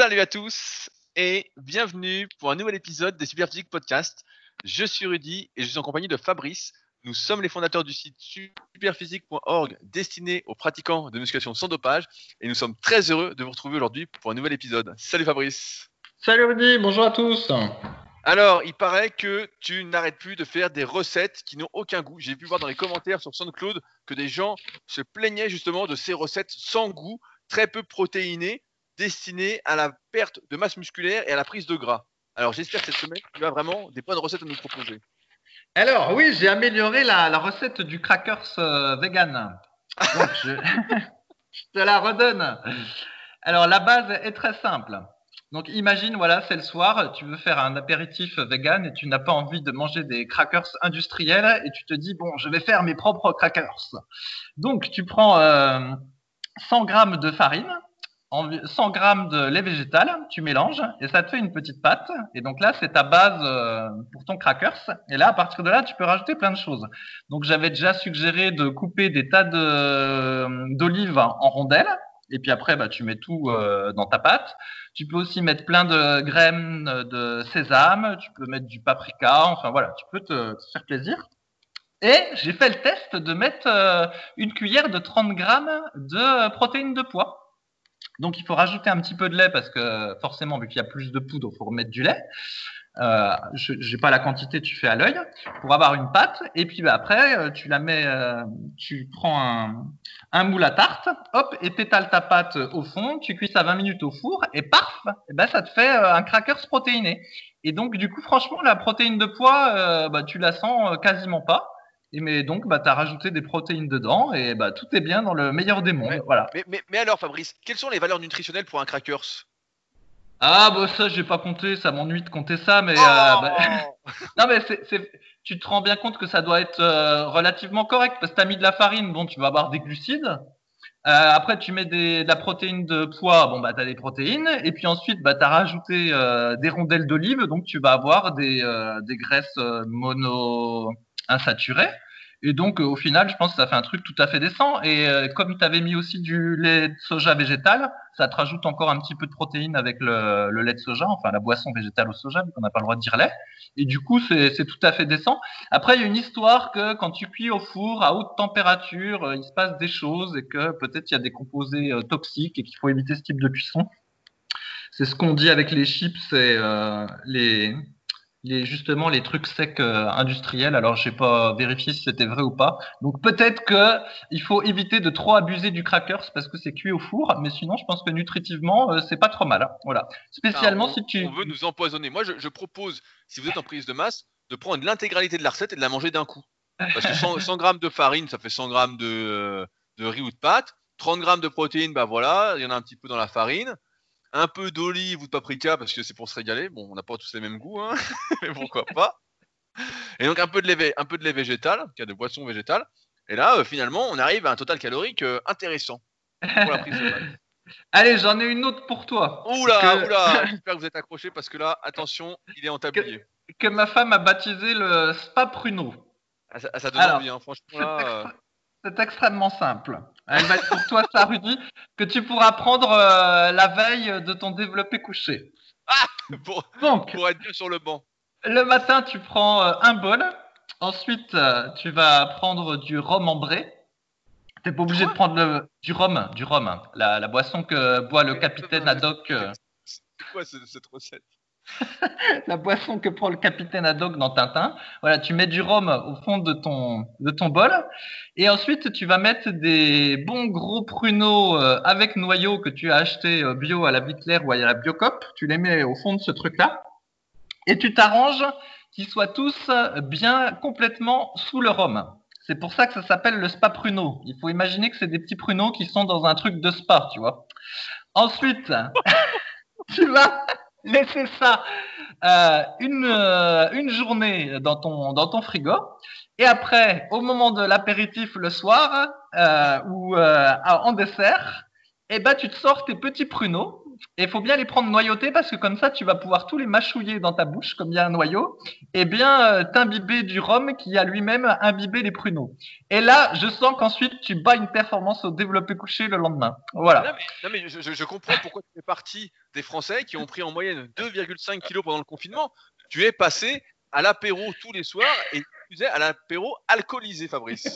Salut à tous et bienvenue pour un nouvel épisode des Superphysique Podcast. Je suis Rudy et je suis en compagnie de Fabrice. Nous sommes les fondateurs du site superphysique.org destiné aux pratiquants de musculation sans dopage et nous sommes très heureux de vous retrouver aujourd'hui pour un nouvel épisode. Salut Fabrice. Salut Rudy, bonjour à tous. Alors, il paraît que tu n'arrêtes plus de faire des recettes qui n'ont aucun goût. J'ai pu voir dans les commentaires sur SoundCloud que des gens se plaignaient justement de ces recettes sans goût, très peu protéinées, destinées à la perte de masse musculaire et à la prise de gras. Alors, j'espère que cette semaine, tu as vraiment des bonnes recettes à nous proposer. Alors oui, j'ai amélioré la, recette du crackers euh, vegan. je, je te la redonne. Alors la base est très simple. Donc imagine, voilà, c'est le soir, tu veux faire un apéritif vegan et tu n'as pas envie de manger des crackers industriels et tu te dis, bon, je vais faire mes propres crackers. Donc tu prends 100 euh, grammes de farine, 100 grammes de lait végétal, tu mélanges et ça te fait une petite pâte. Et donc là, c'est ta base euh, pour ton crackers. Et là, à partir de là, tu peux rajouter plein de choses. Donc j'avais déjà suggéré de couper des tas d'olives en rondelles et puis après, bah, tu mets tout euh, dans ta pâte. Tu peux aussi mettre plein de graines de sésame, tu peux mettre du paprika, enfin voilà, tu peux te, faire plaisir. Et j'ai fait le test de mettre euh, une cuillère de 30 grammes de protéines de poids. Donc il faut rajouter un petit peu de lait parce que forcément, vu qu'il y a plus de poudre, il faut remettre du lait. Euh, je n'ai pas la quantité, tu fais à l'œil pour avoir une pâte. Et puis bah, après, euh, tu la mets, euh, tu prends un, un, moule à tarte, hop, et t'étales ta pâte au fond. Tu cuis ça 20 minutes au four et paf, ben ça te fait un crackers protéiné. Et donc du coup, franchement, la protéine de poids, bah, tu la sens quasiment pas. Et mais donc, bah, tu as rajouté des protéines dedans et bah, tout est bien dans le meilleur des mondes. voilà. Mais, mais, mais alors, Fabrice, quelles sont les valeurs nutritionnelles pour un crackers? Ah bah ça j'ai pas compté, ça m'ennuie de compter ça, mais euh, oh bah, non mais tu te rends bien compte que ça doit être euh, relativement correct parce que t'as mis de la farine, bon tu vas avoir des glucides. Euh, après tu mets des, de la protéine de poids, bon bah t'as des protéines et puis ensuite bah t'as rajouté des rondelles d'olive, donc tu vas avoir des, des graisses mono insaturées. Et donc, au final, je pense que ça fait un truc tout à fait décent. Et comme tu avais mis aussi du lait de soja végétal, ça te rajoute encore un petit peu de protéines avec le, lait de soja, enfin la boisson végétale au soja, vu qu'on n'a pas le droit de dire lait. Et du coup, c'est tout à fait décent. Après, il y a une histoire que quand tu cuis au four à haute température, euh, il se passe des choses et que peut-être il y a des composés euh, toxiques et qu'il faut éviter ce type de cuisson. C'est ce qu'on dit avec les chips et euh, les, les, justement les trucs secs euh, industriels. Alors, je n'ai pas vérifié si c'était vrai ou pas. Donc, peut-être que il faut éviter de trop abuser du crackers parce que c'est cuit au four. Mais sinon, je pense que nutritivement, euh, c'est pas trop mal. Hein. Voilà. Spécialement on, si tu. On veut nous empoisonner. Moi, je, propose, si vous êtes en prise de masse, de prendre l'intégralité de la recette et de la manger d'un coup. Parce que 100, 100, grammes de farine, ça fait 100 grammes de, de riz ou de pâte. 30 grammes de protéines, bah voilà, il y en a un petit peu dans la farine un peu d'olive ou de paprika parce que c'est pour se régaler. Bon, on n'a pas tous les mêmes goûts, hein mais pourquoi pas. Et donc un peu de lait, un peu de lait végétal, a de boissons végétales. Et là, euh, finalement, on arrive à un total calorique euh, intéressant pour la prise de Allez, j'en ai une autre pour toi. Oula, oula, j'espère que vous êtes accrochés parce que là, attention, il est en tablier. Que, ma femme a baptisé le spa pruno. Ah, ça, donne envie, hein, franchement. Euh. C'est extrêmement simple. Elle va être pour toi, ça, Rudy, que tu pourras prendre euh, la veille de ton développé couché. Ah pour, Donc, pour être bien sur le banc. Le matin, tu prends euh, un bol. Ensuite, euh, tu vas prendre du rhum ambré. Tu n'es pas obligé de prendre du rhum, du rhum, hein. la, boisson que boit le capitaine Haddock. C'est quoi cette recette la boisson que prend le capitaine Haddock dans Tintin. Voilà, tu mets du rhum au fond de ton, de ton bol. Et ensuite, tu vas mettre des bons gros pruneaux euh, avec noyau que tu as acheté euh, bio à la Bitler ou à la Biocop. Tu les mets au fond de ce truc-là. Et tu t'arranges qu'ils soient tous bien complètement sous le rhum. C'est pour ça que ça s'appelle le spa pruneau. Il faut imaginer que c'est des petits pruneaux qui sont dans un truc de spa, tu vois. Ensuite, tu vas laisser ça euh, une, euh, une journée dans ton, dans ton frigo. Et après, au moment de l'apéritif le soir euh, ou en dessert, eh ben, tu te sors tes petits pruneaux, Et il faut bien les prendre noyautés parce que comme ça, tu vas pouvoir tous les mâchouiller dans ta bouche comme il y a un noyau et bien euh, t'imbiber du rhum qui a lui-même imbibé les pruneaux. Et là, je sens qu'ensuite tu bats une performance au développé couché le lendemain. Voilà. Non mais, je, comprends pourquoi tu fais partie des Français qui ont pris en moyenne 2,5 kilos pendant le confinement. Tu es passé à l'apéro tous les soirs et tu à l'apéro alcoolisé, Fabrice.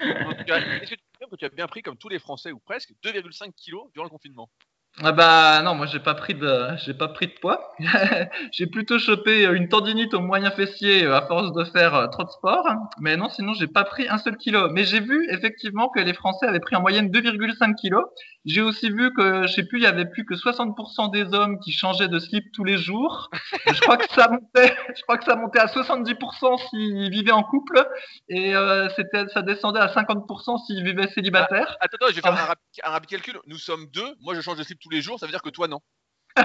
Est-ce que tu que tu as bien pris, comme tous les Français ou presque, 2,5 kilos durant le confinement? Ah bah non, moi j'ai pas pris de j'ai pas pris de poids. j'ai plutôt chopé une tendinite au moyen fessier euh, à force de faire euh, trop de sport. Mais non, sinon j'ai pas pris un seul kilo. Mais j'ai vu effectivement que les Français avaient pris en moyenne 2,5 kilos. J'ai aussi vu que je sais plus, il y avait plus que 60% des hommes qui changeaient de slip tous les jours. je crois que ça montait, je crois que ça montait à 70% s'ils vivaient en couple et euh, c'était ça descendait à 50% s'ils vivaient célibataires. attends, attends, je vais faire un, rapide, un rapide calcul. Nous sommes deux. Moi je change de slip tous les jours, ça veut dire que toi, non.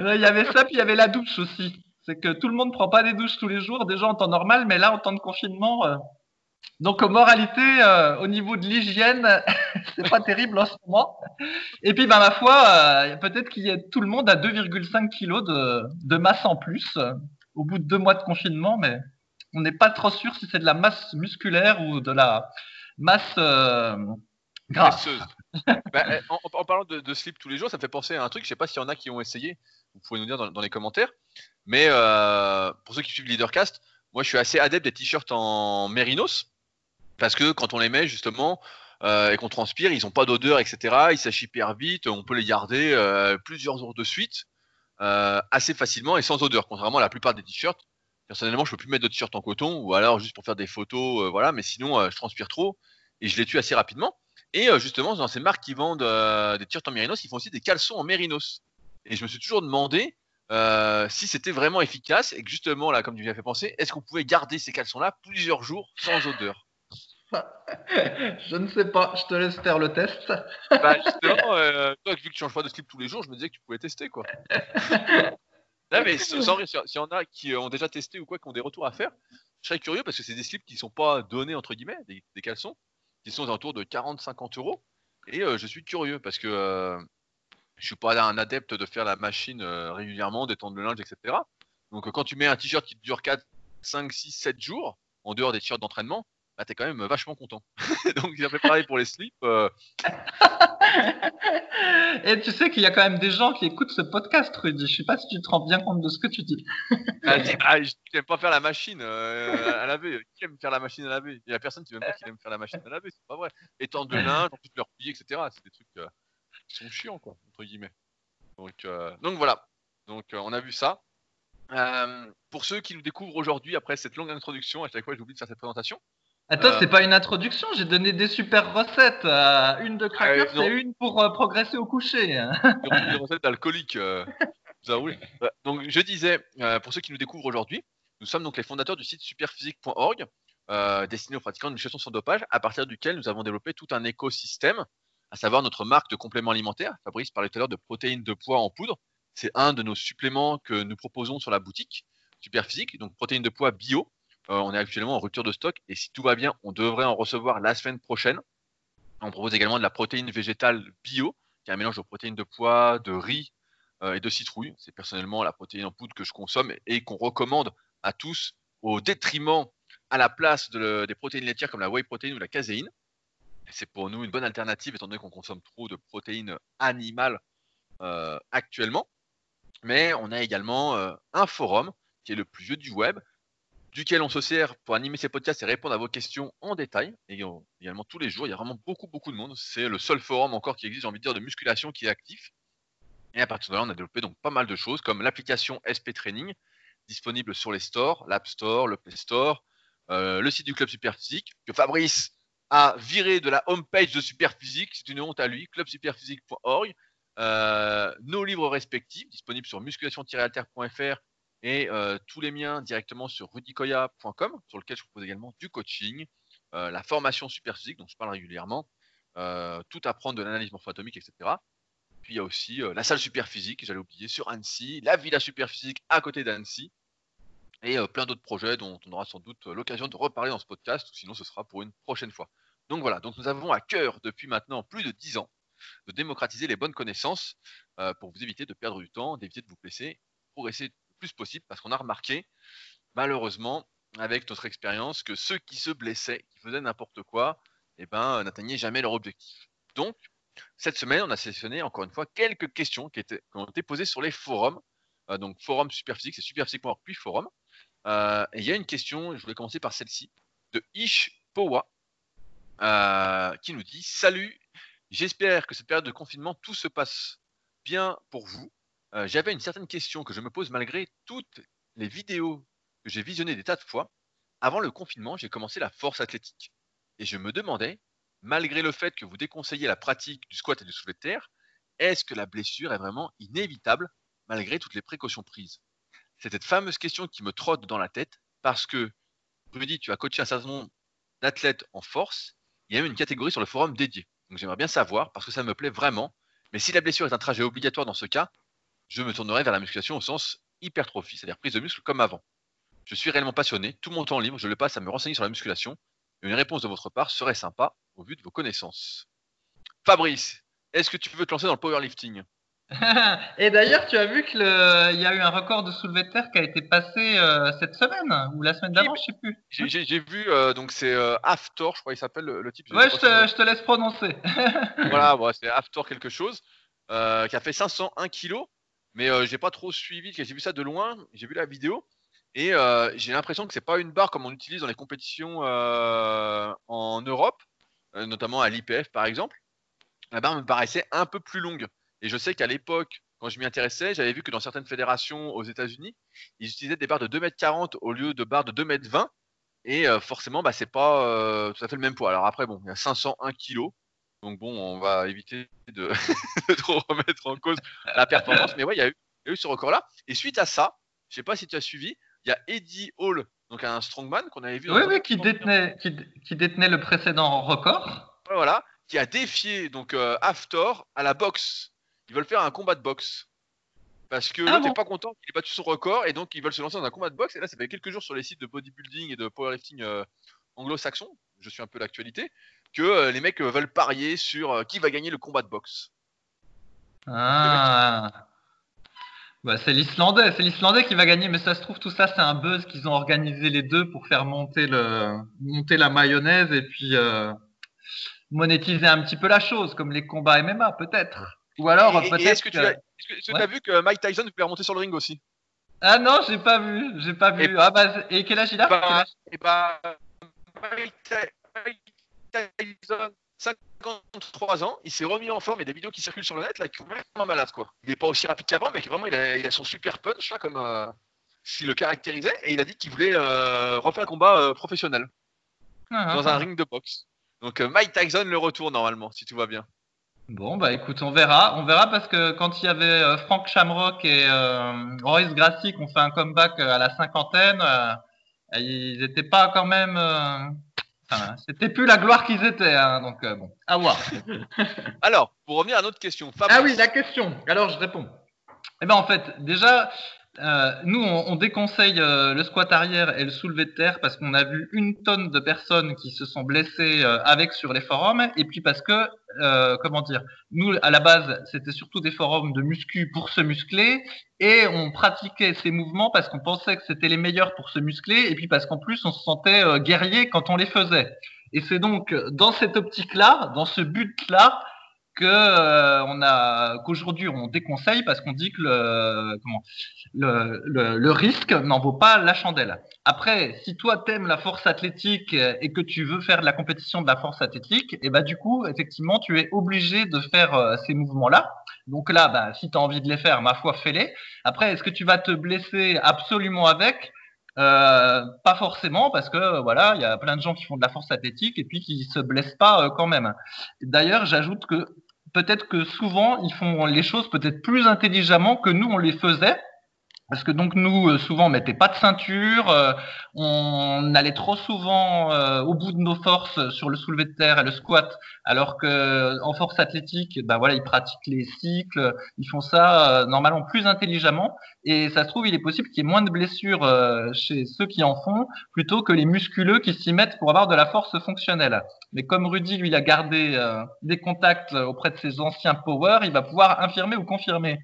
Il y avait ça, puis il y avait la douche aussi. C'est que tout le monde ne prend pas des douches tous les jours, déjà en temps normal, mais là, en temps de confinement. Euh, donc, moralité, euh, au niveau de l'hygiène, c'est pas terrible en ce moment. Et puis, bah, ma foi, euh, peut-être qu'il y a tout le monde à 2,5 kg de, masse en plus au bout de deux mois de confinement, mais on n'est pas trop sûr si c'est de la masse musculaire ou de la, masse euh, grasse. Bah, eh, en, parlant de, slip tous les jours, ça me fait penser à un truc. Je sais pas s'il y en a qui ont essayé. Vous pouvez nous dire dans, les commentaires. Mais euh, pour ceux qui suivent Leadercast, moi je suis assez adepte des t-shirts en mérinos parce que quand on les met justement euh, et qu'on transpire, ils n'ont pas d'odeur, etc. Ils sèchent hyper vite. On peut les garder plusieurs jours de suite assez facilement et sans odeur, contrairement à la plupart des t-shirts. Personnellement, je peux plus mettre de t-shirt en coton ou alors juste pour faire des photos, voilà. Mais sinon, je transpire trop et je les tue assez rapidement. Et euh, justement, dans ces marques qui vendent euh, des t-shirts en mérinos, ils font aussi des caleçons en mérinos. Et je me suis toujours demandé euh, si c'était vraiment efficace et que justement, là, comme tu m'y as fait penser, est-ce qu'on pouvait garder ces caleçons-là plusieurs jours sans odeur? Je ne sais pas, je te laisse faire le test. bah, justement, toi, vu que tu changes pas de slip tous les jours, je me disais que tu pouvais tester, quoi. non, mais sans s'il y en a qui ont déjà testé ou quoi, qui ont des retours à faire, je serais curieux parce que c'est des slips qui sont pas donnés, entre guillemets, des caleçons qui sont autour de 40-50 euros. Et euh, je suis curieux parce que euh, je suis pas un adepte de faire la machine euh, régulièrement, d'étendre le linge, etc. Donc quand tu mets un t-shirt qui dure 4, 5, 6, 7 jours, en dehors des t-shirts d'entraînement, bah, tu es quand même vachement content. Donc j'ai préparé pour les slips. Et tu sais qu'il y a quand même des gens qui écoutent ce podcast, Rudy. Je sais pas si tu te rends bien compte de ce que tu dis. ah, ah je n'aime pas faire la machine euh, à laver. Qui aime faire la machine à laver Il y a personne qui aime pas qui aime faire la machine à laver. C'est pas vrai. Étendre le linge, ensuite le replier, etc. C'est des trucs euh, qui sont chiants, quoi, entre guillemets. Donc, euh, donc voilà. Donc on a vu ça. pour ceux qui nous découvrent aujourd'hui après cette longue introduction, à chaque fois j'oublie de faire cette présentation. Attends, euh. c'est pas une introduction, j'ai donné des super recettes. Euh, une de crackers et une pour euh, progresser au coucher. des recettes alcooliques. donc je disais, pour ceux qui nous découvrent aujourd'hui, nous sommes donc les fondateurs du site superphysique.org, destiné aux pratiquants de nutrition sans dopage, à partir duquel nous avons développé tout un écosystème, à savoir notre marque de compléments alimentaires. Fabrice parlait tout à l'heure de protéines de poids en poudre. C'est un de nos suppléments que nous proposons sur la boutique Superphysique, donc protéines de poids bio, euh, on est actuellement en rupture de stock et si tout va bien, on devrait en recevoir la semaine prochaine. On propose également de la protéine végétale bio, qui est un mélange de protéines de pois, de riz euh, et de citrouille. C'est personnellement la protéine en poudre que je consomme et qu'on recommande à tous au détriment à la place des protéines laitières comme la whey protein ou la caséine. C'est pour nous une bonne alternative étant donné qu'on consomme trop de protéines animales euh, actuellement. Mais on a également un forum qui est le plus vieux du web, duquel on se sert pour animer ces podcasts et répondre à vos questions en détail, et également tous les jours. Il y a vraiment beaucoup, beaucoup de monde. C'est le seul forum encore qui existe, j'ai envie de dire, de musculation qui est actif. Et à partir de là, on a développé donc pas mal de choses, comme l'application SP Training, disponible sur les stores, l'App Store, le Play Store, euh, le site du Club Superphysique, que Fabrice a viré de la homepage de Superphysique, c'est une honte à lui, clubsuperphysique.org. Euh, nos livres respectifs, disponibles sur musculation-alter.fr et euh, tous les miens directement sur rudicoya.com, sur lequel je propose également du coaching, euh, la formation super physique, dont je parle régulièrement, tout apprendre de l'analyse morpho-atomique, etc. Puis il y a aussi la salle super physique, j'allais oublier, sur Annecy, la villa super physique à côté d'Annecy, et plein d'autres projets dont on aura sans doute l'occasion de reparler dans ce podcast, ou sinon ce sera pour une prochaine fois. Donc voilà, donc nous avons à cœur depuis maintenant plus de 10 ans de démocratiser les bonnes connaissances euh, pour vous éviter de perdre du temps, d'éviter de vous blesser, progresser le plus possible parce qu'on a remarqué malheureusement avec notre expérience que ceux qui se blessaient, qui faisaient n'importe quoi, eh ben, n'atteignaient jamais leur objectif. Donc, cette semaine, on a sélectionné encore une fois quelques questions qui, ont été posées sur les forums. Euh, donc, forum Superphysique, c'est superphysique.org puis forum. Euh, il y a une question, je voulais commencer par celle-ci, de Ish Powa, euh, qui nous dit Salut, j'espère que cette période de confinement, tout se passe bien pour vous. J'avais une certaine question que je me pose malgré toutes les vidéos que j'ai visionnées des tas de fois. Avant le confinement, j'ai commencé la force athlétique. Et je me demandais malgré le fait que vous déconseillez la pratique du squat et du soulevé de terre, est-ce que la blessure est vraiment inévitable malgré toutes les précautions prises? C'est cette fameuse question qui me trotte dans la tête parce que, Rudy, tu as coaché un certain nombre d'athlètes en force. Il y a même une catégorie sur le forum dédié. Donc j'aimerais bien savoir parce que ça me plaît vraiment. Mais si la blessure est un trajet obligatoire dans ce cas, je me tournerai vers la musculation au sens hypertrophie, c'est-à-dire prise de muscle comme avant. Je suis réellement passionné, tout mon temps libre, je le passe à me renseigner sur la musculation. Une réponse de votre part serait sympa au vu de vos connaissances. Fabrice, est-ce que tu veux te lancer dans le powerlifting? Et d'ailleurs, tu as vu qu'il y a eu un record de soulevé de terre qui a été passé euh, cette semaine ou la semaine d'avant, je sais plus. J'ai vu, euh, donc c'est euh, Aftor, je crois qu'il s'appelle le, type. Ouais, je te, laisse prononcer. voilà, c'est Aftor quelque chose, qui a fait 501 kilos, mais j'ai pas trop suivi, j'ai vu ça de loin, j'ai vu la vidéo. Et j'ai l'impression que c'est pas une barre comme on utilise dans les compétitions en Europe. Euh, notamment à l'IPF par exemple, la barre me paraissait un peu plus longue. Et je sais qu'à l'époque, quand je m'y intéressais, j'avais vu que dans certaines fédérations aux États-Unis, ils utilisaient des barres de 2m40 au lieu de barres de 2m20. Et euh, forcément, bah, c'est pas euh, tout à fait le même poids. Alors après, bon, il y a 501 kg. Donc bon, on va éviter de, trop remettre en cause la performance. Mais ouais, il y, a eu, ce record-là. Et suite à ça, je sais pas si tu as suivi, il y a Eddie Hall donc un strongman qu'on avait vu. oui, oui, qui détenait, qui, détenait le précédent record. Voilà, qui a défié donc euh, Aftor à la boxe. Ils veulent faire un combat de boxe. Parce que ah, n'est pas content qu'il ait battu son record et donc ils veulent se lancer dans un combat de boxe. Et là, ça fait quelques jours sur les sites de bodybuilding et de powerlifting euh, anglo-saxon, je suis un peu l'actualité, que euh, les mecs veulent parier sur qui va gagner le combat de boxe. Ah. Bah, c'est l'Islandais, c'est l'Islandais qui va gagner, mais ça se trouve tout ça c'est un buzz qu'ils ont organisé les deux pour faire monter le monter la mayonnaise et puis euh, monétiser un petit peu la chose, comme les combats MMA peut-être. Ou alors peut-être. Est-ce que tu as, vu que Mike Tyson voulait remonter sur le ring aussi? Ah non, j'ai pas vu, j'ai pas vu. Et, ah bah, et quel âge il a? Bah, Et bah, Mike Tyson 53 ans, il s'est remis en forme. Il y a des vidéos qui circulent sur le net là, qui sont vraiment malades quoi. Il n'est pas aussi rapide qu'avant, mais vraiment il a, son super punch là, comme euh, s'il le caractérisait. Et il a dit qu'il voulait euh, refaire un combat euh, professionnel ah, dans un ah. ring de boxe. Donc Mike Tyson le retour normalement, si tout va bien. Bon bah écoute, on verra, on verra parce que quand il y avait Frank Shamrock et Royce Gracie qui ont fait un comeback à la cinquantaine, ils n'étaient pas quand même c'était plus la gloire qu'ils étaient, hein, donc euh, bon, à voir. Alors, pour revenir à notre question, Ah oui, la question. Alors, je réponds. Eh ben, en fait, déjà, euh, nous, on, déconseille euh, le squat arrière et le soulevé de terre parce qu'on a vu une tonne de personnes qui se sont blessées euh, avec sur les forums et puis parce que, comment dire, nous, à la base, c'était surtout des forums de muscu pour se muscler et on pratiquait ces mouvements parce qu'on pensait que c'était les meilleurs pour se muscler et puis parce qu'en plus, on se sentait guerrier quand on les faisait. Et c'est donc dans cette optique-là, dans ce but-là, que euh, a qu'aujourd'hui on déconseille parce qu'on dit que le le, le, risque n'en vaut pas la chandelle. Après, si toi t'aimes la force athlétique et que tu veux faire de la compétition de la force athlétique, et eh bah du coup effectivement tu es obligé de faire euh, ces mouvements là. Donc là, bah, si tu as envie de les faire, ma foi, fais-les. Après, est-ce que tu vas te blesser absolument avec? Euh, pas forcément parce que voilà, il y a plein de gens qui font de la force athlétique et puis qui se blessent pas quand même. D'ailleurs, j'ajoute que peut-être que souvent ils font les choses peut-être plus intelligemment que nous on les faisait parce que donc nous, euh, souvent, on mettait pas de ceinture, euh, on allait trop souvent euh, au bout de nos forces sur le soulevé de terre et le squat, alors que en force athlétique, ben voilà, ils pratiquent les cycles, ils font ça normalement plus intelligemment, et ça se trouve, il est possible qu'il y ait moins de blessures chez ceux qui en font, plutôt que les musculeux qui s'y mettent pour avoir de la force fonctionnelle. Mais comme Rudy, lui, a gardé des contacts auprès de ses anciens power, il va pouvoir infirmer ou confirmer.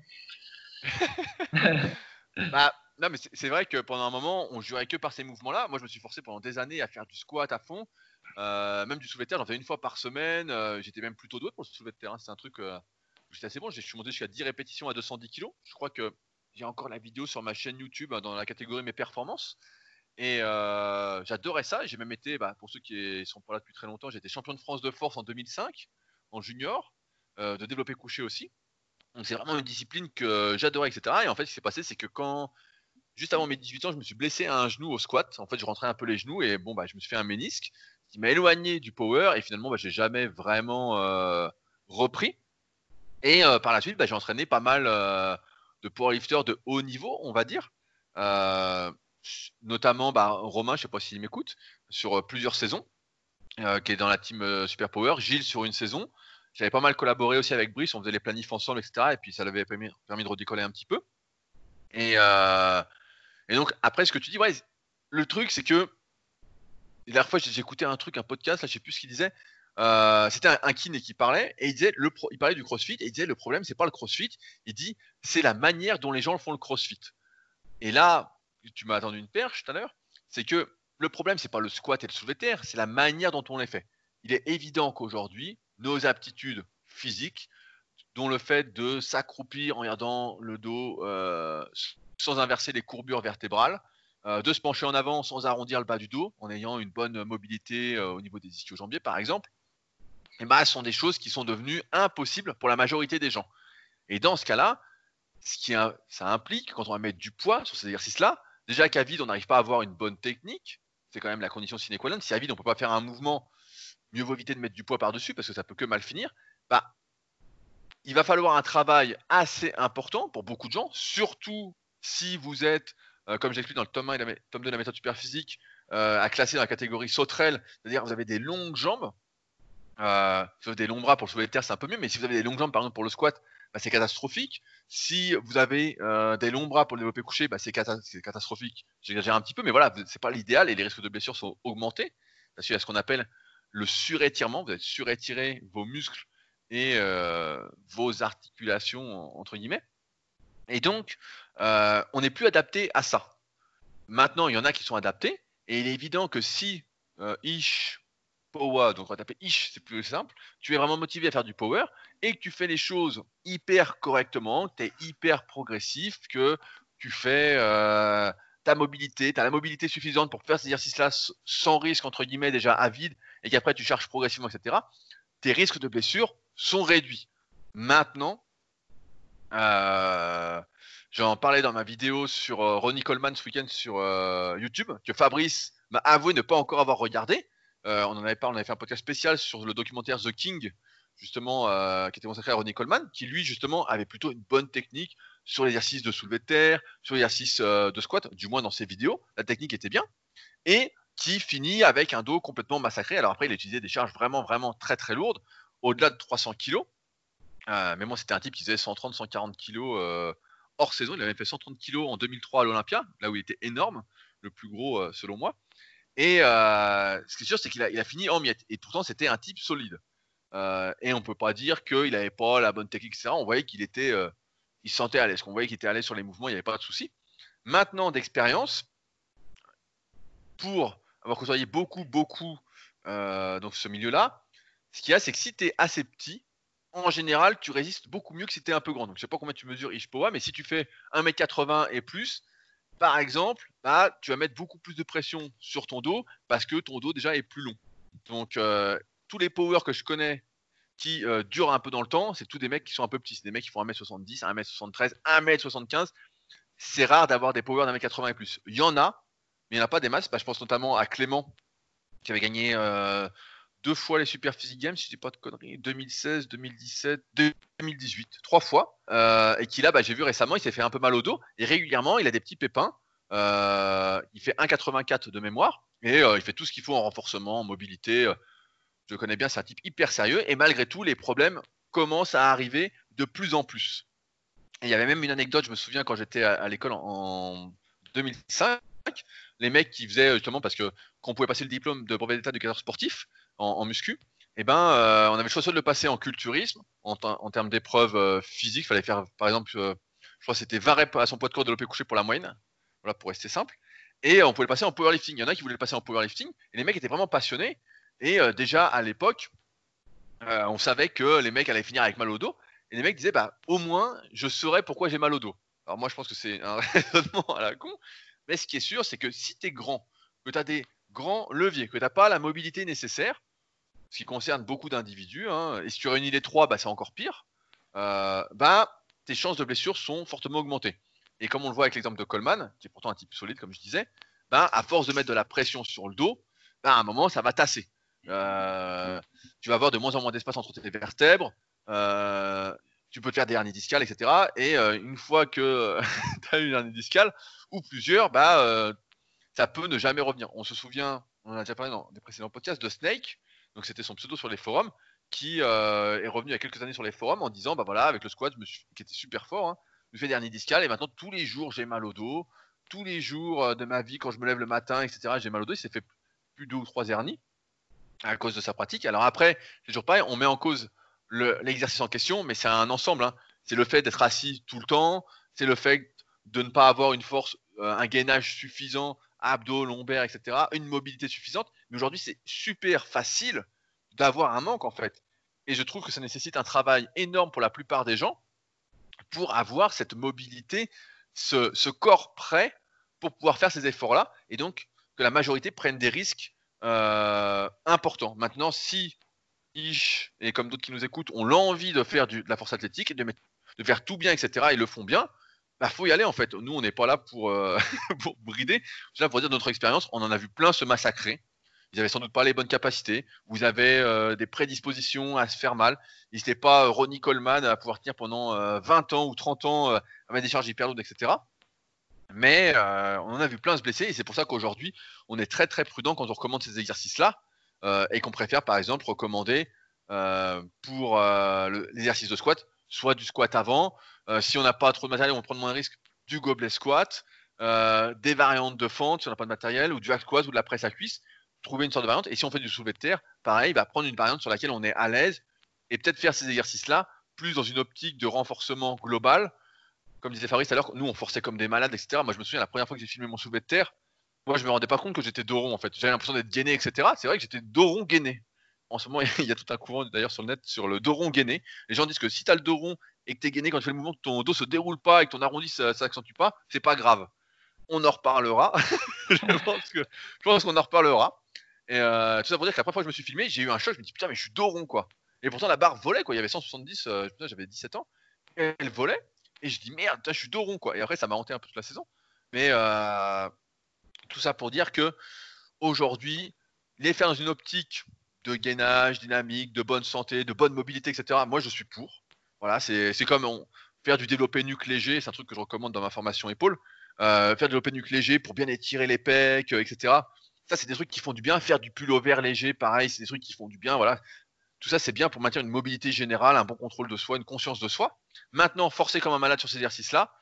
bah, non, mais c'est vrai que pendant un moment, on jurait que par ces mouvements-là. Moi, je me suis forcé pendant des années à faire du squat à fond, euh, même du soulevé de terre. J'en faisais une fois par semaine. Euh, j'étais même plutôt doué pour le soulevé de terre. Hein. C'est un truc, euh, j'étais assez bon. Je suis monté jusqu'à 10 répétitions à 210 kg. Je crois que j'ai encore la vidéo sur ma chaîne YouTube hein, dans la catégorie mes performances. Et j'adorais ça. J'ai même été, bah, pour ceux qui sont pas là depuis très longtemps, j'ai champion de France de force en 2005 en junior, de développer couché aussi. Donc c'est vraiment une discipline que j'adorais, etc. Et en fait, ce qui s'est passé, c'est que quand, juste avant mes 18 ans, je me suis blessé à un genou au squat. En fait, je rentrais un peu les genoux et bon, bah, je me suis fait un ménisque qui m'a éloigné du power et finalement, bah, j'ai jamais vraiment euh, repris. Et euh, par la suite, bah, j'ai entraîné pas mal euh, de powerlifters de haut niveau, on va dire. notamment bah, Romain, je sais pas s'il m'écoute, sur plusieurs saisons, qui est dans la team Super Power. Gilles sur une saison. J'avais pas mal collaboré aussi avec Brice, on faisait les planifs ensemble, etc. Et puis ça l'avait permis, de redécoller un petit peu. Et, euh, donc après, ce que tu dis, le truc, c'est que la dernière fois, écouté un truc, un podcast, là, je sais plus ce qu'il disait. Euh, c'était un, kiné qui parlait et il disait il parlait du crossfit et il disait le problème c'est pas le crossfit il dit c'est la manière dont les gens font le crossfit et là tu m'as attendu une perche tout à l'heure c'est que le problème c'est pas le squat et le soulevé terre c'est la manière dont on les fait il est évident qu'aujourd'hui nos aptitudes physiques, dont le fait de s'accroupir en regardant le dos euh, sans inverser les courbures vertébrales, euh, de se pencher en avant sans arrondir le bas du dos, en ayant une bonne mobilité euh, au niveau des ischio-jambiers par exemple, et eh ben, sont des choses qui sont devenues impossibles pour la majorité des gens. Et dans ce cas-là, ce qui ça implique, quand on va mettre du poids sur ces exercices-là, déjà qu'à vide, on n'arrive pas à avoir une bonne technique, c'est quand même la condition sine qua non. Si à vide, on ne peut pas faire un mouvement mieux vaut éviter de mettre du poids par-dessus parce que ça peut que mal finir. Bah, il va falloir un travail assez important pour beaucoup de gens, surtout si vous êtes, euh, comme j'explique dans le tome 1 et la, tome 2 de la méthode super physique, euh, à classer dans la catégorie sauterelle, c'est-à-dire vous avez des longues jambes, euh, avez des longs bras pour le soulever de terre, c'est un peu mieux, mais si vous avez des longues jambes, par exemple pour le squat, bah, c'est catastrophique. Si vous avez euh, des longs bras pour le développer couché, bah, c'est catastrophique. J'exagère un petit peu, mais voilà, c'est pas l'idéal et les risques de blessure sont augmentés parce y a ce qu'on appelle le surétirement, vous êtes surétiré vos muscles et euh, vos articulations, entre guillemets. Et donc, euh, on n'est plus adapté à ça. Maintenant, il y en a qui sont adaptés, et il est évident que si euh, Ish, Power, donc on va taper Ish, c'est plus simple, tu es vraiment motivé à faire du power, et que tu fais les choses hyper correctement, tu es hyper progressif, que tu fais ta mobilité, tu as la mobilité suffisante pour faire cet exercice-là sans risque, entre guillemets, déjà à vide, et qu'après tu charges progressivement, etc., tes risques de blessure sont réduits. Maintenant, euh, j'en parlais dans ma vidéo sur euh, Ronnie Coleman ce week-end sur euh, YouTube, que Fabrice m'a avoué ne pas encore avoir regardé. on en avait parlé, on avait fait un podcast spécial sur le documentaire The King, justement, qui était consacré à Ronnie Coleman, qui lui, justement, avait plutôt une bonne technique sur l'exercice de soulevé de terre, sur l'exercice de squat, du moins dans ses vidéos. La technique était bien. Et qui finit avec un dos complètement massacré. Alors après, il a des charges vraiment, vraiment très, très lourdes, au-delà de 300 kg. Euh, mais moi, c'était un type qui faisait 130, 140 kg hors saison. Il avait fait 130 kg en 2003 à l'Olympia, là où il était énorme, le plus gros euh, selon moi. Et euh, ce qui est sûr, c'est qu'il a, a, fini en miettes. Et pourtant, c'était un type solide. Et on ne peut pas dire qu'il n'avait pas la bonne technique, etc. On voyait qu'il était, il se sentait à l'aise. On voyait qu'il était à l'aise sur les mouvements, il n'y avait pas de souci. Maintenant, d'expérience, pour avoir côtoyé beaucoup, beaucoup euh, dans ce milieu-là, ce qu'il y a, c'est que si tu es assez petit, en général, tu résistes beaucoup mieux que si tu es un peu grand. Donc, je sais pas combien tu mesures Ishpoa, mais si tu fais 1m80 et plus, par exemple, bah, tu vas mettre beaucoup plus de pression sur ton dos parce que ton dos déjà est plus long. Donc, euh, tous les powers que je connais qui euh, durent un peu dans le temps, c'est tous des mecs qui sont un peu petits. C'est des mecs qui font 1m70, 1m73, 1m75. C'est rare d'avoir des powers d'1m80 et plus. Il y en a, mais il n'y en a pas des masses. Bah, je pense notamment à Clément, qui avait gagné deux fois les Super Physique Games, si je dis pas de conneries, 2016, 2017, 2018, trois fois. Euh, et qui là, bah, j'ai vu récemment, il s'est fait un peu mal au dos. Et régulièrement, il a des petits pépins. Euh, il fait 1,84 de mémoire. Et euh, il fait tout ce qu'il faut en renforcement, en mobilité. Je connais bien, c'est un type hyper sérieux. Et malgré tout, les problèmes commencent à arriver de plus en plus. Et il y avait même une anecdote, je me souviens quand j'étais à, l'école en 2005 les mecs qui faisaient justement parce que qu'on pouvait passer le diplôme de brevet d'état d'éducateur sportif en, muscu, eh ben, euh, on avait le choix de le passer en culturisme, en, termes d'épreuves euh, physiques. Il fallait faire, par exemple, euh, je crois c'était 20 reps à son poids de corps développé couché pour la moyenne, voilà, pour rester simple. Et on pouvait le passer en powerlifting. Il y en a qui voulaient le passer en powerlifting, et les mecs étaient vraiment passionnés. Et déjà à l'époque, on savait que les mecs allaient finir avec mal au dos. Et les mecs disaient, bah, au moins, je saurais pourquoi j'ai mal au dos. Alors moi, je pense que c'est un raisonnement à la con. Mais ce qui est sûr, c'est que si tu es grand, que tu as des grands leviers, que tu n'as pas la mobilité nécessaire, ce qui concerne beaucoup d'individus, hein, et si tu réunis les trois, bah, c'est encore pire, euh, bah, tes chances de blessure sont fortement augmentées. Et comme on le voit avec l'exemple de Coleman, qui est pourtant un type solide, comme je disais, bah, à force de mettre de la pression sur le dos, bah, à un moment, ça va tasser. Euh, tu vas avoir de moins en moins d'espace entre tes vertèbres, euh, tu peux te faire des hernies discales, etc. Et une fois que tu as une hernie discale, ou plusieurs, bah, ça peut ne jamais revenir. On se souvient, on en a déjà parlé dans des précédents podcasts, de Snake, donc c'était son pseudo sur les forums, qui euh, est revenu il y a quelques années sur les forums en disant, bah voilà, avec le squat, qui était super fort, hein, je me fais dernier discal et maintenant tous les jours j'ai mal au dos, tous les jours euh, de ma vie quand je me lève le matin, etc. J'ai mal au dos. Il s'est fait plus de deux ou trois hernies à cause de sa pratique. Alors après, c'est toujours pareil, on met en cause l'exercice en question, mais c'est un ensemble. Hein. C'est le fait d'être assis tout le temps, c'est le fait de ne pas avoir une force, euh, un gainage suffisant abdos, lombaires, etc., une mobilité suffisante. Mais aujourd'hui, c'est super facile d'avoir un manque en fait. Et je trouve que ça nécessite un travail énorme pour la plupart des gens pour avoir cette mobilité, ce, corps prêt pour pouvoir faire ces efforts-là. Et donc que la majorité prenne des risques euh, importants. Maintenant, si Ish et comme d'autres qui nous écoutent ont l'envie de faire de la force athlétique et de, faire tout bien, etc., et le font bien, bah, faut y aller en fait. Nous, on n'est pas là pour, euh, pour brider. là pour dire notre expérience. On en a vu plein se massacrer. Ils avaient sans doute pas les bonnes capacités. Vous avez euh, des prédispositions à se faire mal. N'hésitez pas, Ronnie Coleman, à pouvoir tenir pendant 20 ans ou 30 ans à des charges hyper lourdes, etc. Mais on en a vu plein se blesser et c'est pour ça qu'aujourd'hui, on est très très prudent quand on recommande ces exercices-là et qu'on préfère par exemple recommander pour l'exercice de squat soit du squat avant. Euh, si on n'a pas trop de matériel, on va prendre moins de risques du gobelet squat, euh, des variantes de fente si on n'a pas de matériel, ou du hack squat ou de la presse à cuisse. Trouver une sorte de variante. Et si on fait du soulevé de terre, pareil, bah, prendre une variante sur laquelle on est à l'aise et peut-être faire ces exercices-là plus dans une optique de renforcement global. Comme disait Fabrice alors nous on forçait comme des malades, etc. Moi je me souviens la première fois que j'ai filmé mon soulevé de terre, moi je me rendais pas compte que j'étais dos rond en fait. J'avais l'impression d'être gainé, etc. C'est vrai que j'étais dos rond gainé en ce moment, il y a tout un courant d'ailleurs sur le net sur le dos rond gainé. Les gens disent que si tu as le dos rond et que tu es gainé quand tu fais le mouvement, ton dos se déroule pas et que ton arrondi ça s'accentue pas, c'est pas grave. On en reparlera. je pense qu'on en reparlera. Et euh, tout ça pour dire que la première fois que je me suis filmé, j'ai eu un choc. Je me dis putain, mais je suis dos rond quoi. Et pourtant la barre volait quoi. Il y avait 170, euh, j'avais 17 ans. elle volait. Et je dis merde, je suis dos rond quoi. Et après ça m'a hanté un peu toute la saison. Mais euh, tout ça pour dire que aujourd'hui, les faire dans une optique de gainage dynamique, de bonne santé, de bonne mobilité, etc. Moi, je suis pour. Voilà, c'est comme faire du développé nuque léger, c'est un truc que je recommande dans ma formation épaule. Euh, faire du développé nuque léger pour bien étirer les pecs, euh, etc. Ça, c'est des trucs qui font du bien. Faire du pullover léger, pareil, c'est des trucs qui font du bien. Voilà. Tout ça, c'est bien pour maintenir une mobilité générale, un bon contrôle de soi, une conscience de soi. Maintenant, forcer comme un malade sur ces exercices-là,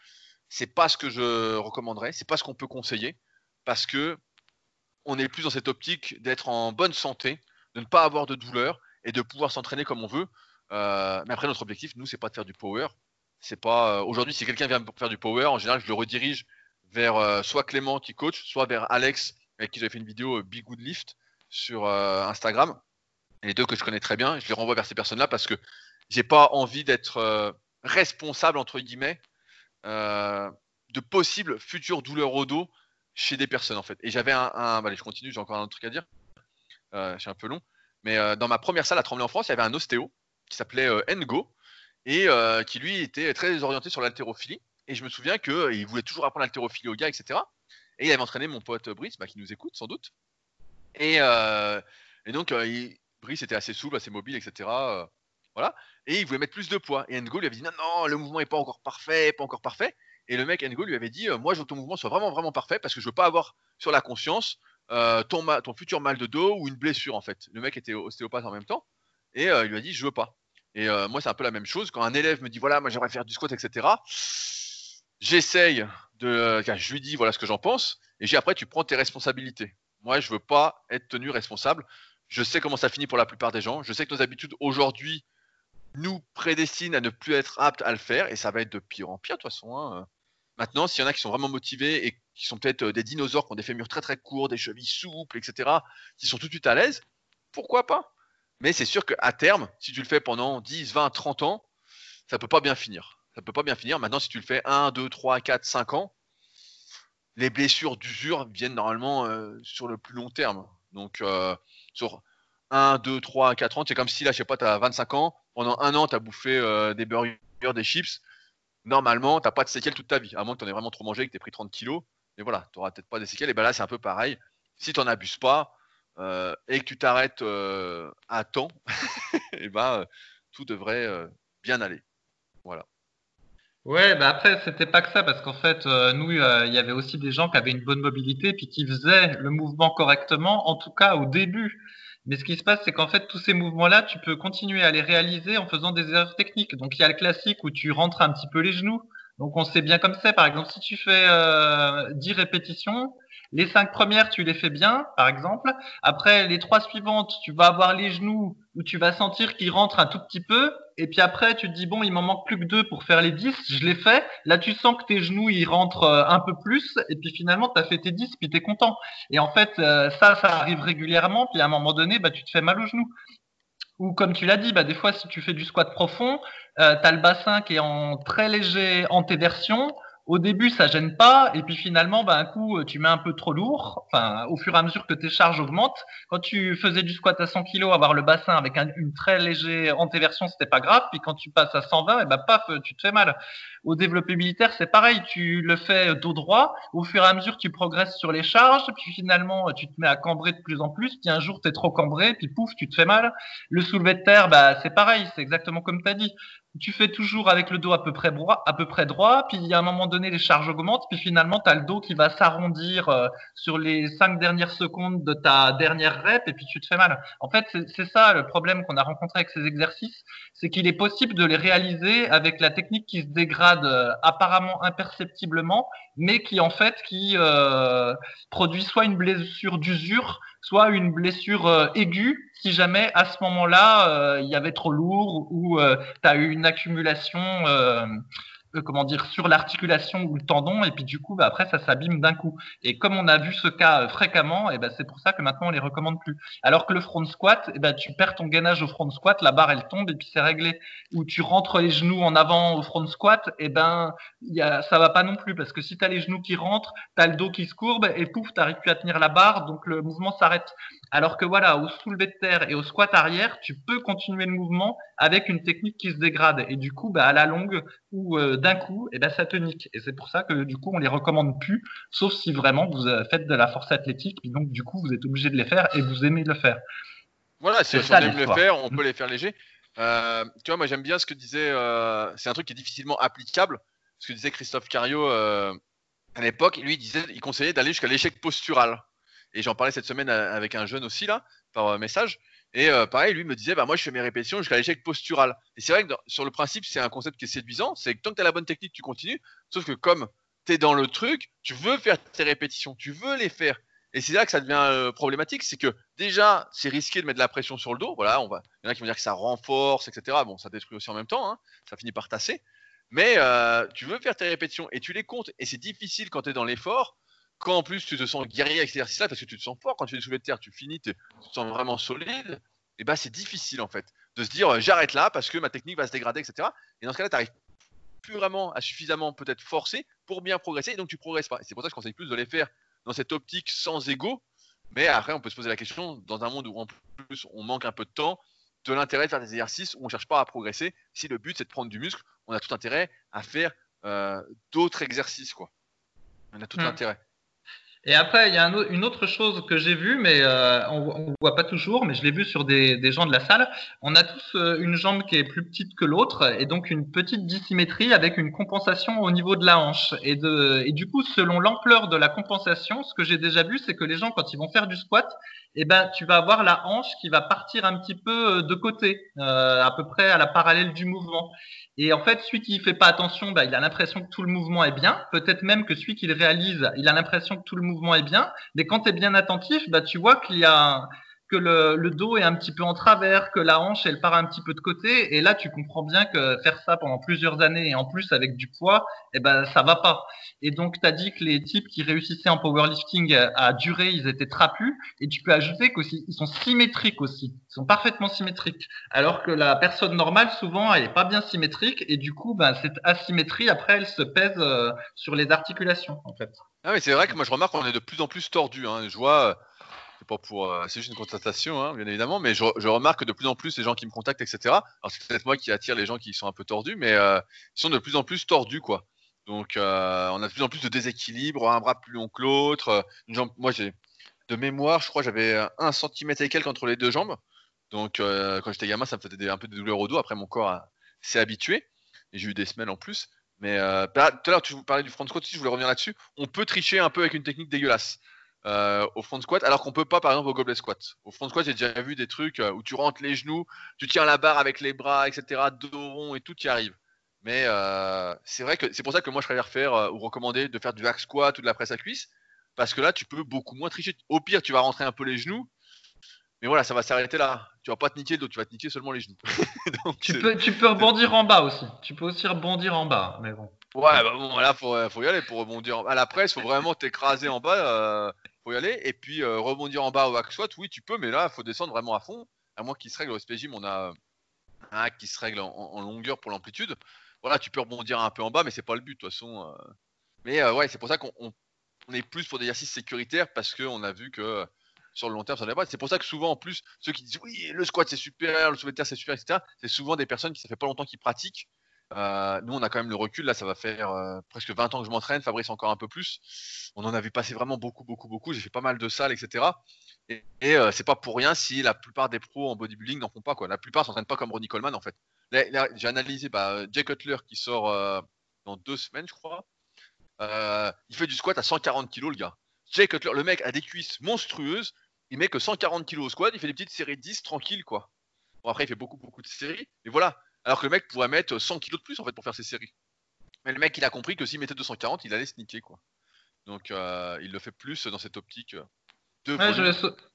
c'est pas ce que je recommanderais, c'est pas ce qu'on peut conseiller, parce que on est plus dans cette optique d'être en bonne santé, de ne pas avoir de douleur et de pouvoir s'entraîner comme on veut. Euh, mais après, notre objectif, nous, c'est pas de faire du power. C'est pas euh, aujourd'hui, si quelqu'un vient faire du power, en général, je le redirige vers euh, soit Clément qui coach, soit vers Alex avec qui j'avais fait une vidéo Big Good Lift sur Instagram. Les deux que je connais très bien, je les renvoie vers ces personnes-là parce que j'ai pas envie d'être responsable entre guillemets de possibles futures douleurs au dos chez des personnes en fait. Et j'avais un, un allez, je continue, j'ai encore un autre truc à dire. Euh, c'est un peu long. Mais euh, dans ma première salle à Tremblay en France, il y avait un ostéo qui s'appelait euh, Ngo et qui lui était très orienté sur l'haltérophilie. Et je me souviens qu'il voulait toujours apprendre l'haltérophilie au gars, etc. Et il avait entraîné mon pote Brice, bah, qui nous écoute sans doute. Et, donc, il, Brice était assez souple, assez mobile, etc. euh, voilà. Et il voulait mettre plus de poids. Et Ngo lui avait dit non, non, le mouvement est pas encore parfait, pas encore parfait. Et le mec Ngo lui avait dit, euh, moi je veux que ton mouvement soit vraiment, vraiment parfait parce que je veux pas avoir sur la conscience euh, ton, futur mal de dos ou une blessure en fait. Le mec était ostéopathe en même temps. Et il lui a dit, je veux pas. Et moi, c'est un peu la même chose. Quand un élève me dit, voilà, moi j'aimerais faire du squat, etc. J'essaye de. je lui dis, voilà ce que j'en pense. Et j'ai après, tu prends tes responsabilités. Moi, je veux pas être tenu responsable. Je sais comment ça finit pour la plupart des gens. Je sais que nos habitudes aujourd'hui nous prédestinent à ne plus être aptes à le faire. Et ça va être de pire en pire, de toute façon. hein. Maintenant, s'il y en a qui sont vraiment motivés et qui sont peut-être euh, des dinosaures qui ont des fémurs très très courts, des chevilles souples, etc., qui sont tout de suite à l'aise, pourquoi pas? Mais c'est sûr qu'à terme, si tu le fais pendant 10, 20, 30 ans, ça peut pas bien finir. Ça peut pas bien finir. Maintenant, si tu le fais 1, 2, 3, 4, 5 ans, les blessures d'usure viennent normalement euh, sur le plus long terme. Donc, euh, sur 1, 2, 3, 4 ans, c'est comme si là, je sais pas, tu as 25 ans, pendant un an, tu as bouffé euh, des burgers, des chips. Normalement, t'as pas de séquelles toute ta vie, à moins que tu en aies vraiment trop mangé et que tu pris 30 kilos. Mais voilà, tu n'auras peut-être pas des séquelles. Et ben là, c'est un peu pareil. Si tu n'en abuses pas euh, et que tu t'arrêtes à temps, et ben, tout devrait bien aller. Voilà. Ouais, bah après, c'était pas que ça, parce qu'en fait, euh, nous, euh, il y avait aussi des gens qui avaient une bonne mobilité, puis qui faisaient le mouvement correctement, en tout cas au début. Mais ce qui se passe, c'est qu'en fait, tous ces mouvements-là, tu peux continuer à les réaliser en faisant des erreurs techniques. Donc, il y a le classique où tu rentres un petit peu les genoux. Donc, on sait bien comme c'est. Par exemple, si tu fais euh, 10 répétitions, les cinq premières, tu les fais bien, par exemple. Après, les trois suivantes, tu vas avoir les genoux où tu vas sentir qu'ils rentrent un tout petit peu. Et puis après, tu te dis, bon, il m'en manque plus que deux pour faire les 10. Je les fais. Là, tu sens que tes genoux, ils rentrent euh, un peu plus. Et puis finalement, tu as fait tes 10, puis tu es content. Et en fait, euh, ça, ça arrive régulièrement. Puis à un moment donné, bah, tu te fais mal aux genoux. Ou comme tu l'as dit, bah, des fois, si tu fais du squat profond, euh, tu as le bassin qui est en très léger antéversion. Au début, ça gêne pas, et puis finalement, bah, un coup, tu mets un peu trop lourd. Enfin, au fur et à mesure que tes charges augmentent, quand tu faisais du squat à 100 kg, avoir le bassin avec un- une très léger antéversion, c'était pas grave. Puis quand tu passes à 120, et bah, paf, tu te fais mal. Au développé militaire, c'est pareil. Tu le fais dos droit. Au fur et à mesure, tu progresses sur les charges. Puis finalement, tu te mets à cambrer de plus en plus. Puis un jour, tu es trop cambré. Puis pouf, tu te fais mal. Le soulevé de terre, bah, c'est pareil. C'est exactement comme tu as dit tu fais toujours avec le dos à peu près droit, à peu près droit, puis à un moment donné les charges augmentent, puis finalement tu as le dos qui va s'arrondir euh, sur les cinq dernières secondes de ta dernière rep et puis tu te fais mal. En fait, c'est- ça le problème qu'on a rencontré avec ces exercices, c'est qu'il est possible de les réaliser avec la technique qui se dégrade euh, apparemment imperceptiblement, mais qui en fait qui euh, produit soit une blessure d'usure, soit une blessure euh, aiguë si jamais à ce moment-là il y avait trop lourd ou tu as eu une accumulation euh, comment dire sur l'articulation ou le tendon et puis du coup bah, après ça s'abîme d'un coup. Et comme on a vu ce cas euh, fréquemment et ben c'est pour ça que maintenant on les recommande plus. Alors que le front squat et ben tu perds ton gainage au front squat la barre elle tombe et puis c'est réglé. Ou tu rentres les genoux en avant au front squat et ben y ça va pas non plus. Parce que si tu as les genoux qui rentrent tu as le dos qui se courbe et pouf tu plus à tenir la barre donc le mouvement s'arrête. Alors que voilà, au soulevé de terre et au squat arrière, tu peux continuer le mouvement avec une technique qui se dégrade. Et du coup, bah, à la longue ou euh, d'un coup, et ben ça te nique. Et c'est pour ça que du coup, on les recommande plus, sauf si vraiment vous euh, faites de la force athlétique. Et donc, du coup, vous êtes obligé de les faire et vous aimez le faire. Voilà, si, on aime le faire, on peut les faire légers. Euh, tu vois, moi j'aime bien ce que disait, euh, c'est un truc qui est difficilement applicable, ce que disait Christophe Cario euh, à l'époque. Lui, il disait, il conseillait d'aller jusqu'à l'échec postural. Et j'en parlais cette semaine avec un jeune aussi là, par message. Et euh, pareil, lui me disait, bah moi je fais mes répétitions jusqu'à l'échec postural. Et c'est vrai que sur le principe, c'est un concept qui est séduisant. C'est que tant que tu as la bonne technique, tu continues. Sauf que comme tu es dans le truc, tu veux faire tes répétitions, tu veux les faire. Et c'est là que ça devient euh, problématique, c'est que déjà, c'est risqué de mettre de la pression sur le dos. Voilà, on va, il y en a qui vont dire que ça renforce, etc. Bon, ça détruit aussi en même temps, hein. ça finit par tasser. Mais euh, tu veux faire tes répétitions et tu les comptes. Et c'est difficile quand tu es dans l'effort, quand en plus tu te sens guerrier avec cet exercice-là, parce que tu te sens fort quand tu fais des soulevés de terre, tu finis, tu te sens vraiment solide. Et bah c'est difficile en fait de se dire euh, j'arrête là parce que ma technique va se dégrader, etc. Et dans ce cas-là, tu n'arrives plus vraiment à suffisamment peut-être forcer pour bien progresser, et donc tu progresses pas. C'est pour ça que je conseille plus de les faire dans cette optique sans ego. Mais après, on peut se poser la question, dans un monde où en plus on manque un peu de temps, de l'intérêt de faire des exercices où on cherche pas à progresser. Si le but c'est de prendre du muscle, on a tout intérêt à faire euh, d'autres exercices, quoi. On a tout Mm. intérêt. Et après, il y a une autre chose que j'ai vue, mais euh, on ne voit pas toujours, mais je l'ai vu sur des, gens de la salle. On a tous euh, une jambe qui est plus petite que l'autre, et donc une petite dissymétrie avec une compensation au niveau de la hanche. Et, et du coup, selon l'ampleur de la compensation, ce que j'ai déjà vu, c'est que les gens, quand ils vont faire du squat, eh ben, tu vas avoir la hanche qui va partir un petit peu euh, de côté, euh, à peu près à la parallèle du mouvement. Et en fait, celui qui fait pas attention, bah, il a l'impression que tout le mouvement est bien. Peut-être même que celui qui le réalise, il a l'impression que tout le mouvement est bien. Mais quand tu es bien attentif, bah, tu vois qu'il y a que le, dos est un petit peu en travers, que la hanche elle part un petit peu de côté, et là tu comprends bien que faire ça pendant plusieurs années et en plus avec du poids, eh ben ça va pas. Et donc tu as dit que les types qui réussissaient en powerlifting à durer, ils étaient trapus, et tu peux ajouter qu'ils sont symétriques aussi, ils sont parfaitement symétriques, alors que la personne normale souvent elle est pas bien symétrique, et du coup ben, cette asymétrie après elle se pèse euh, sur les articulations en fait. Ah c'est vrai que moi je remarque qu'on est de plus en plus tordu. Hein. Je vois c'est pas pour, euh, c'est juste une constatation, hein, bien évidemment, mais je, remarque que de plus en plus les gens qui me contactent, etc. Alors c'est peut-être moi qui attire les gens qui sont un peu tordus, mais euh, ils sont de plus en plus tordus, quoi. Donc euh, on a de plus en plus de déséquilibre, un bras plus long que l'autre, une jambe. Moi j'ai de mémoire, je crois, j'avais un centimètre et quelques entre les deux jambes. Donc quand j'étais gamin, ça me faisait un peu de douleurs au dos. Après mon corps s'est habitué et j'ai eu des semaines en plus. Mais tout à l'heure, tu parlais du front squat aussi, je voulais revenir là-dessus. On peut tricher un peu avec une technique dégueulasse. Euh, au front squat, alors qu'on peut pas par exemple au goblet squat. Au front squat, j'ai déjà vu des trucs euh, où tu rentres les genoux, tu tiens la barre avec les bras, etc., dos rond et tout y arrive. Mais euh, c'est vrai que c'est pour ça que moi je préfère faire ou recommander de faire du hack squat ou de la presse à cuisse, parce que là tu peux beaucoup moins tricher. Au pire, tu vas rentrer un peu les genoux, mais voilà, ça va s'arrêter là. Tu vas pas te niquer le dos, tu vas te niquer seulement les genoux. tu, peux, tu peux rebondir en bas aussi. Tu peux aussi rebondir en bas, mais bon. Ouais, bah bon, là, faut, faut y aller pour rebondir. À la presse, faut vraiment t'écraser en bas faut y aller. Et puis euh, rebondir en bas au hack squat, oui, tu peux, mais là, il faut descendre vraiment à fond. À moins qu'il se règle au SPJ, on a un hack qui se règle en, longueur pour l'amplitude. Voilà, tu peux rebondir un peu en bas, mais c'est pas le but de toute façon. Euh. Mais euh, ouais, c'est pour ça qu'on est plus pour des exercices sécuritaires parce qu'on a vu que sur le long terme, ça n'est pas. C'est pour ça que souvent, en plus, ceux qui disent oui, le squat c'est super, le soulevé de terre c'est super, etc., c'est souvent des personnes qui ça fait pas longtemps qu'ils pratiquent euh, nous, on a quand même le recul. Là, ça va faire euh, presque 20 ans que je m'entraîne. Fabrice encore un peu plus. On en a vu passer vraiment beaucoup, beaucoup, beaucoup. J'ai fait pas mal de salles, etc. Et, euh, c'est pas pour rien si la plupart des pros en bodybuilding n'en font pas. La plupart s'entraînent pas comme Ronnie Coleman, en fait. j'ai analysé bah, Jay Cutler qui sort dans deux semaines, je crois. il fait du squat à 140 kg, le gars. Jay Cutler, le mec a des cuisses monstrueuses. Il met que 140 kg au squat. Il fait des petites séries de 10 tranquille, quoi. Bon, après, il fait beaucoup, beaucoup de séries. Mais voilà, alors que le mec pourrait mettre 100 kilos de plus en fait pour faire ses séries. Mais le mec il a compris que s'il mettait 240, il allait sniquer quoi. Donc euh, il le fait plus dans cette optique. Euh,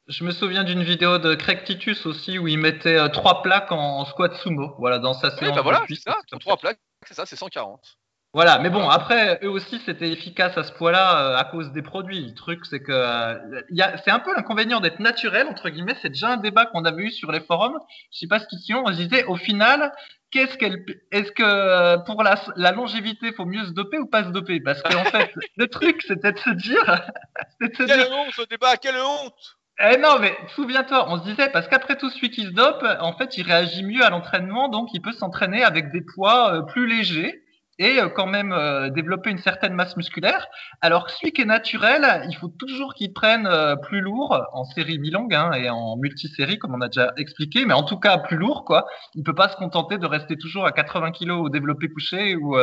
je, me souviens d'une vidéo de Craig Titus aussi où il mettait euh, trois plaques en, squat sumo. Voilà, dans sa séance. bah voilà, c'est ça, trois plaques, c'est ça, c'est 140. Voilà, mais bon, après, eux aussi, c'était efficace à ce point-là euh, à cause des produits. Le truc, c'est que euh, c'est un peu l'inconvénient d'être naturel, entre guillemets. C'est déjà un débat qu'on avait eu sur les forums. Je sais pas ce qu'ils sont. On se disait, au final, qu'est-ce qu'elle, est-ce que pour la, la longévité, faut mieux se doper ou pas se doper? Parce qu'en fait, le truc, c'était de se dire. de se quelle honte ce débat, quelle honte eh non, mais souviens-toi, on se disait, parce qu'après tout, celui qui se dope, en fait, il réagit mieux à l'entraînement, donc il peut s'entraîner avec des poids euh, plus légers et euh, quand même euh, développer une certaine masse musculaire. Alors celui qui est naturel, il faut toujours qu'il prenne euh, plus lourd en série mi-longue hein, et en multisérie, comme on a déjà expliqué, mais en tout cas plus lourd. quoi. Il peut pas se contenter de rester toujours à 80 kg au développé couché ou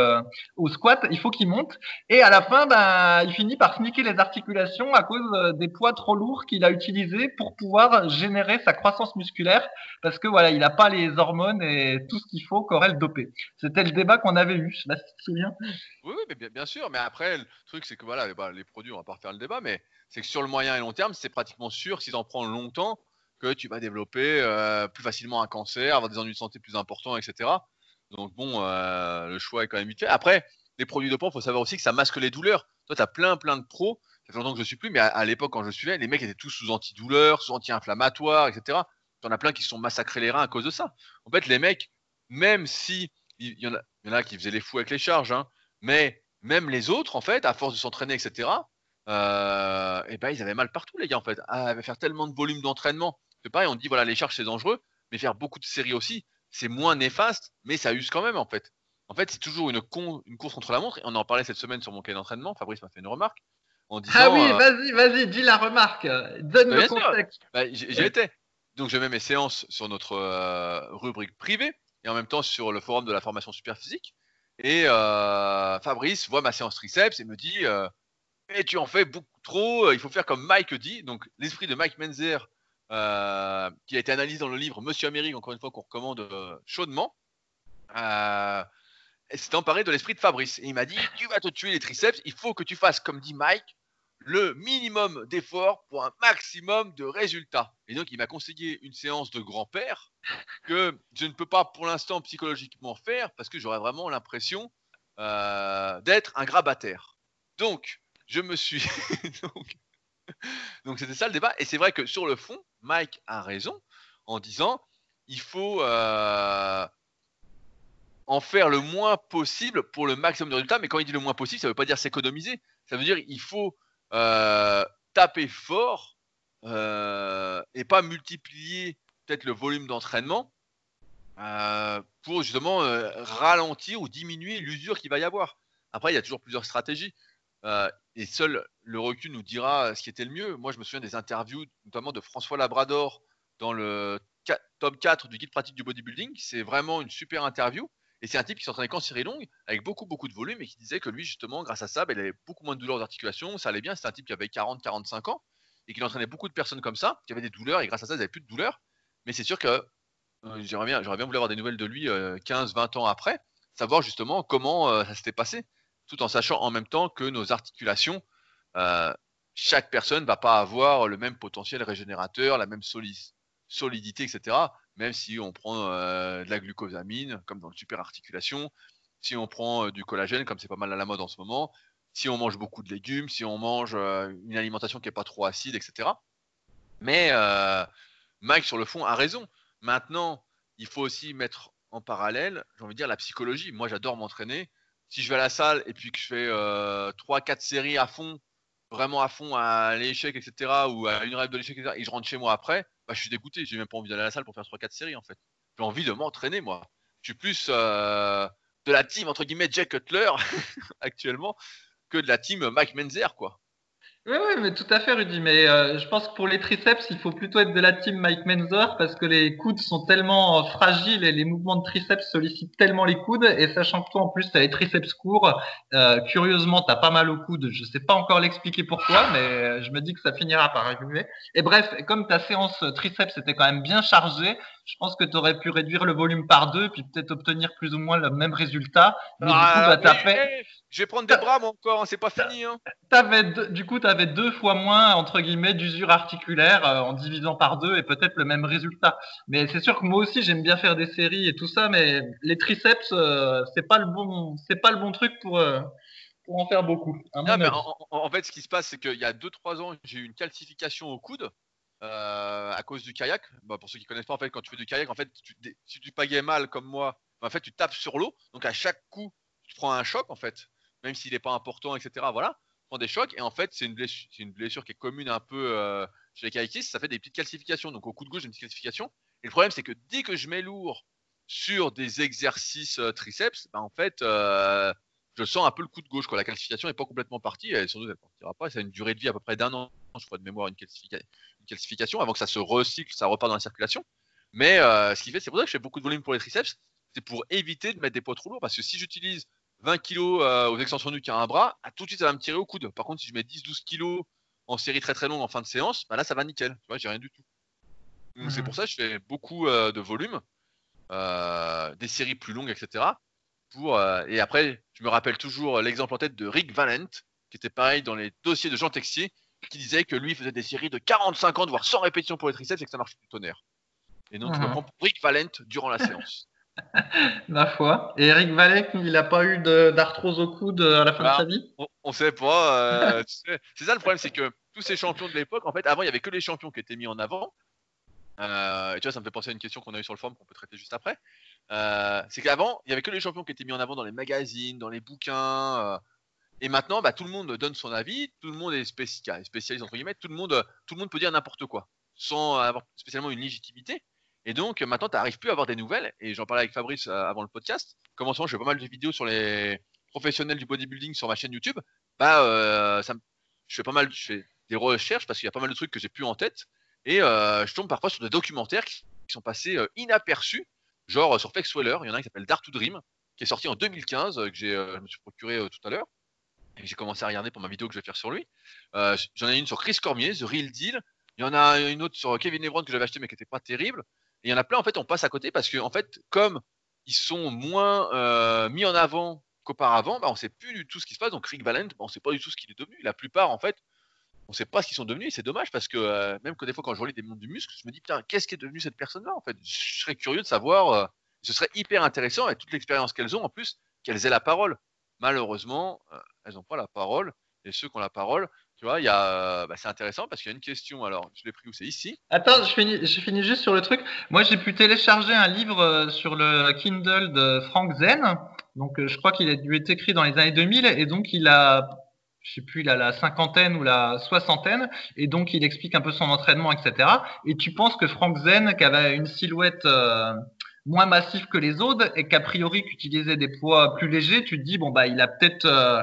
au squat. Il faut qu'il monte. Et à la fin, ben, il finit par sniquer les articulations à cause des poids trop lourds qu'il a utilisés pour pouvoir générer sa croissance musculaire, parce que voilà, il n'a pas les hormones et tout ce qu'il faut qu'aurait le dopé. C'était le débat qu'on avait eu. Oui, oui, mais bien, sûr. Mais après, le truc, c'est que voilà, bah, les produits, on va pas refaire le débat, mais c'est que sur le moyen et long terme, c'est pratiquement sûr, si en prends longtemps, que tu vas développer euh, plus facilement un cancer, avoir des ennuis de santé plus importants, etc. Donc bon, euh, le choix est quand même vite fait. Après, les produits de il faut savoir aussi que ça masque les douleurs. Toi, tu as plein, plein de pros. Ça fait longtemps que je suis plus, mais à, l'époque, quand je suivais, les mecs étaient tous sous antidouleurs, sous anti-inflammatoires, etc. Tu en as plein qui se sont massacrés les reins à cause de ça. En fait, les mecs, même si il y, en a, qui faisaient les fous avec les charges, hein. mais même les autres, en fait, à force de s'entraîner, etc., euh, et ben, ils avaient mal partout, les gars, en fait. Ah, faire tellement de volume d'entraînement. C'est pareil, on dit, voilà, les charges, c'est dangereux, mais faire beaucoup de séries aussi, c'est moins néfaste, mais ça use quand même, en fait. En fait, c'est toujours une, une course contre la montre, et on en parlait cette semaine sur mon cahier d'entraînement, Fabrice m'a fait une remarque. en disant. Ah oui, euh, vas-y, vas-y, dis la remarque. Donne Bah, le contexte. Bah, j'y j'y étais. Donc je mets mes séances sur notre euh, rubrique privée et en même temps sur le forum de la formation super physique. Et euh, Fabrice voit ma séance triceps et me dit euh, tu en fais beaucoup trop, il faut faire comme Mike dit. Donc l'esprit de Mike Menzer, euh, qui a été analysé dans le livre Monsieur Amérique, encore une fois qu'on recommande euh, chaudement, euh, s'est emparé de l'esprit de Fabrice. Et il m'a dit Tu vas te tuer les triceps, il faut que tu fasses comme dit Mike, le minimum d'efforts pour un maximum de résultats. Et donc, il m'a conseillé une séance de grand-père que je ne peux pas pour l'instant psychologiquement faire parce que j'aurais vraiment l'impression euh, d'être un grabataire. Donc, je me suis. donc, c'était ça le débat. Et c'est vrai que sur le fond, Mike a raison en disant il faut euh, en faire le moins possible pour le maximum de résultats. Mais quand il dit le moins possible, ça ne veut pas dire s'économiser. Ça veut dire il faut taper fort euh, et pas multiplier peut-être le volume d'entraînement euh, pour justement euh, ralentir ou diminuer l'usure qu'il va y avoir. Après, il y a toujours plusieurs stratégies. Euh, et seul le recul nous dira ce qui était le mieux. Moi, je me souviens des interviews, notamment de François Labrador dans le top 4 du guide pratique du bodybuilding. C'est vraiment une super interview. Et c'est un type qui s'entraînait qu'en série longue, avec beaucoup, beaucoup de volume, et qui disait que lui, justement, grâce à ça, ben, il avait beaucoup moins de douleurs d'articulation, ça allait bien. C'était un type qui avait 40-45 ans, et qui entraînait beaucoup de personnes comme ça, qui avaient des douleurs, et grâce à ça, ils n'avaient plus de douleurs. Mais c'est sûr que euh, j'aurais bien voulu avoir des nouvelles de lui 15-20 ans après, savoir justement comment euh, ça s'était passé, tout en sachant en même temps que nos articulations, euh, chaque personne va pas avoir le même potentiel régénérateur, la même soli- solidité, etc. Même si on prend euh, de la glucosamine, comme dans le super articulation, si on prend euh, du collagène, comme c'est pas mal à la mode en ce moment, si on mange beaucoup de légumes, si on mange euh, une alimentation qui est pas trop acide, etc. Mais Mike, sur le fond, a raison. Maintenant, il faut aussi mettre en parallèle, j'ai envie de dire, la psychologie. Moi, j'adore m'entraîner. Si je vais à la salle et puis que je fais euh, 3-4 séries à fond, vraiment à fond à l'échec, etc., ou à une rêve de l'échec, etc., et je rentre chez moi après, bah, je suis dégoûté. J'ai même pas envie d'aller à la salle pour faire 3-4 séries, en fait. J'ai envie de m'entraîner, moi. Je suis plus euh, de la team, entre guillemets, Jack Cutler, actuellement, que de la team Mike Menzer, quoi. Oui, oui, mais tout à fait, Rudy. Mais euh, je pense que pour les triceps, il faut plutôt être de la team Mike Menzer parce que les coudes sont tellement euh, fragiles et les mouvements de triceps sollicitent tellement les coudes. Et sachant que toi, en plus, tu as les triceps courts, euh, curieusement, tu as pas mal aux coudes. Je sais pas encore l'expliquer pourquoi, mais je me dis que ça finira par arriver. Et bref, comme ta séance triceps était quand même bien chargée, je pense que tu aurais pu réduire le volume par deux puis peut-être obtenir plus ou moins le même résultat. Mais du coup, Ah, bah, oui, fait, eh, je vais prendre des bras, moi, encore, hein, c'est pas fini. Hein. Deux- du coup, tu avais deux fois moins, entre guillemets, d'usure articulaire euh, en divisant par deux et peut-être le même résultat. Mais c'est sûr que moi aussi, j'aime bien faire des séries et tout ça, mais les triceps, euh, c'est pas le bon, c'est pas le bon truc pour, euh, pour en faire beaucoup. Non, mais en, fait, ce qui se passe, c'est qu'il y a 2-3 ans, j'ai eu une calcification au coude à cause du kayak. Bah, pour ceux qui connaissent pas, en fait, quand tu fais du kayak, en fait, tu, si tu pagayes mal comme moi, bah, en fait, tu tapes sur l'eau. Donc à chaque coup, tu prends un choc, en fait, même s'il n'est pas important, etc. Voilà, des chocs et en fait, c'est une blessure, une blessure qui est commune un peu euh, chez les kayakistes. Ça fait des petites calcifications. Donc au coup de gauche, une petite calcification. Et le problème, c'est que dès que je mets lourd sur des exercices euh, triceps, bah, en fait, euh, je sens un peu le coup de gauche. Quoi. La calcification n'est pas complètement partie. Et sans doute, elle partira pas. Ça a une durée de vie à peu près d'un an, je crois, de mémoire, une, calcifica- une calcification, avant que ça se recycle, ça repart dans la circulation. Mais ce qui fait, c'est pour ça que je fais beaucoup de volume pour les triceps. C'est pour éviter de mettre des poids trop lourds. Parce que si j'utilise 20 kg aux extensions nuque à un bras, ah, tout de suite, ça va me tirer au coude. Par contre, si je mets 10-12 kg en série très très longue en fin de séance, bah là, ça va nickel. Tu vois, j'ai rien du tout. Donc, C'est Mhm. pour ça que je fais beaucoup euh, de volume, euh, des séries plus longues, etc. Pour, euh, et après, je me rappelle toujours l'exemple en tête de Rick Valent, qui était pareil dans les dossiers de Jean Texier, qui disait que lui faisait des séries de 45 ans, voire 100 répétitions pour les triceps et que ça marche du tonnerre. Et donc, je me Mhm. prends pour Rick Valent durant la séance. Ma foi. Et Eric Valek, il a pas eu d'arthrose au coude à la fin Bah, de sa vie? On, on sait pas. euh, tu sais. c'est ça le problème, c'est que tous ces champions de l'époque, en fait, avant, il y avait que les champions qui étaient mis en avant. Euh, et tu vois, ça me fait penser à une question qu'on a eue sur le forum qu'on peut traiter juste après. Euh, c'est qu'avant, il y avait que les champions qui étaient mis en avant dans les magazines, dans les bouquins. euh, et maintenant, bah, tout le monde donne son avis, tout le monde est spécialiste entre guillemets, tout le monde, tout le monde peut dire n'importe quoi, sans avoir spécialement une légitimité. Et donc maintenant, tu n'arrives plus à avoir des nouvelles. Et j'en parlais avec Fabrice euh, avant le podcast. Comme je fais pas mal de vidéos sur les professionnels du bodybuilding sur ma chaîne YouTube. Bah, euh, je fais pas mal, des recherches parce qu'il y a pas mal de trucs que j'ai plus en tête. Et je tombe parfois sur des documentaires qui, sont passés inaperçus, genre sur Flex Weller, il y en a un qui s'appelle Dart to Dream, qui est sorti en 2015, que j'ai, je me suis procuré tout à l'heure. Et j'ai commencé à regarder pour ma vidéo que je vais faire sur lui. J'en ai une sur Chris Cormier, The Real Deal. Il y en a une autre sur Kevin Lebron que j'avais acheté mais qui n'était pas terrible. Et il y en a plein, en fait, on passe à côté parce que, en fait, comme ils sont moins mis en avant qu'auparavant, bah, on ne sait plus du tout ce qui se passe. Donc Rick Valent, bah, on ne sait pas du tout ce qu'il est devenu. La plupart, en fait, on ne sait pas ce qu'ils sont devenus. Et c'est dommage parce que euh, même que des fois, quand je relis des mondes du muscle, je me dis, putain, qu'est-ce qui est devenu cette personne-là En fait, je serais curieux de savoir. Euh, ce serait hyper intéressant et toute l'expérience qu'elles ont, en plus, qu'elles aient la parole. Malheureusement, euh, elles n'ont pas la parole. Et ceux qui ont la parole, tu vois, il y a, bah, c'est intéressant parce qu'il y a une question. Alors, je l'ai pris où c'est? Ici? Attends, je finis, juste sur le truc. Moi, j'ai pu télécharger un livre sur le Kindle de Frank Zen donc, euh, je crois qu'il a dû être écrit dans les années 2000 et donc il a, je sais plus, il a la cinquantaine ou la soixantaine et donc il explique un peu son entraînement, etc. Et tu penses que Frank Zen, qui avait une silhouette euh, moins massive que les autres et qu'a priori qu'utilisait des poids plus légers, tu te dis bon bah il a peut-être euh,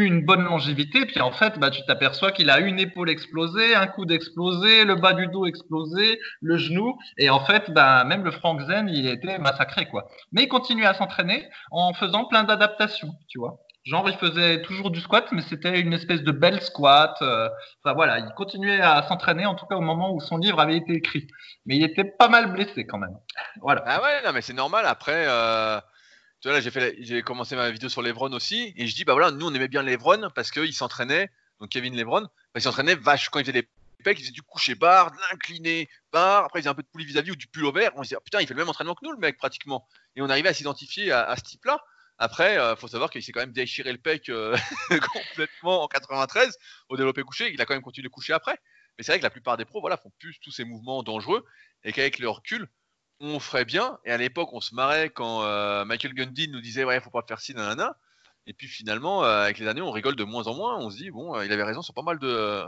une bonne longévité, puis en fait, bah, tu t'aperçois qu'il a une épaule explosée, un coude explosé, le bas du dos explosé, le genou, et en fait, bah, même le Frank Zen, il était massacré, quoi. Mais il continuait à s'entraîner en faisant plein d'adaptations, tu vois. Genre, il faisait toujours du squat, mais c'était une espèce de belle squat. Euh, enfin voilà, il continuait à s'entraîner, en tout cas au moment où son livre avait été écrit. Mais il était pas mal blessé quand même. Voilà. Ah ouais, non, mais c'est normal. Après, euh, tu vois, là, j'ai fait, j'ai commencé ma vidéo sur Lebron aussi, et je dis, bah voilà, nous, on aimait bien Lebron parce qu'il s'entraînait, donc Kevin Lebron, il s'entraînait vache quand il faisait des pecs, il faisait du coucher barre, de l'incliné barre, après il faisait un peu de poulie vis-à-vis ou du pullover, on se dit, ah, putain, il fait le même entraînement que nous, le mec, pratiquement. Et on arrivait à s'identifier à, ce type-là. Après, euh, faut savoir qu'il s'est quand même déchiré le pec euh, complètement en 93 au développé couché. Il a quand même continué de coucher après. Mais c'est vrai que la plupart des pros, voilà, font plus tous ces mouvements dangereux et qu'avec le recul, on ferait bien. Et à l'époque, on se marrait quand euh, Michael Gundy nous disait ouais, faut pas faire ci, nanana. Et puis finalement, euh, avec les années, on rigole de moins en moins. On se dit bon, euh, il avait raison sur pas mal de,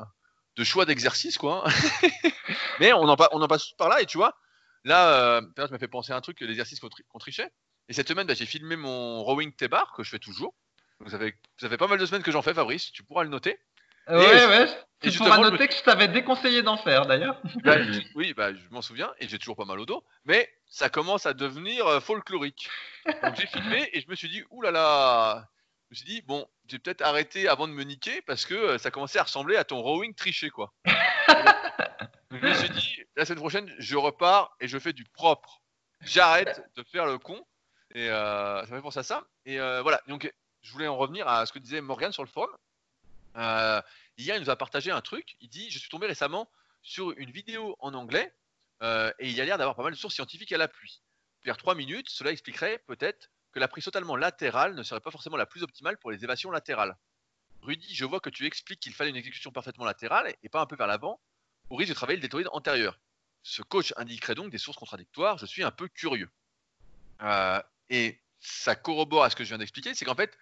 choix d'exercice, quoi. Mais on en, passe par là. Et tu vois, là, ça m'a fait penser à un truc, l'exercice qu'on trichait. Et cette semaine, bah, j'ai filmé mon rowing T-bar que je fais toujours. Donc ça ça fait pas mal de semaines que j'en fais, Fabrice. Tu pourras le noter. Ouais, ouais. Tu pourras noter que je t'avais déconseillé d'en faire d'ailleurs. Bah, oui, bah, je m'en souviens et j'ai toujours pas mal au dos, mais ça commence à devenir euh, folklorique. Donc j'ai filmé et je me suis dit, oulala, je me suis dit, bon, j'ai peut-être arrêté avant de me niquer parce que euh, ça commençait à ressembler à ton rowing triché, quoi. je me suis dit, la semaine prochaine, je repars et je fais du propre. J'arrête de faire le con et euh, ça me fait penser à ça. Et voilà, donc je voulais en revenir à ce que disait Morgan sur le forum. Euh, hier, il nous a partagé un truc. Il dit Je suis tombé récemment sur une vidéo en anglais euh, et il y a l'air d'avoir pas mal de sources scientifiques à l'appui. Vers 3 minutes, cela expliquerait peut-être que la prise totalement latérale ne serait pas forcément la plus optimale pour les évasions latérales. Rudy, je vois que tu expliques qu'il fallait une exécution parfaitement latérale et pas un peu vers l'avant, au risque de travailler le deltoïde antérieur. Ce coach indiquerait donc des sources contradictoires, je suis un peu curieux. Euh, et ça corrobore à ce que je viens d'expliquer, c'est qu'en fait,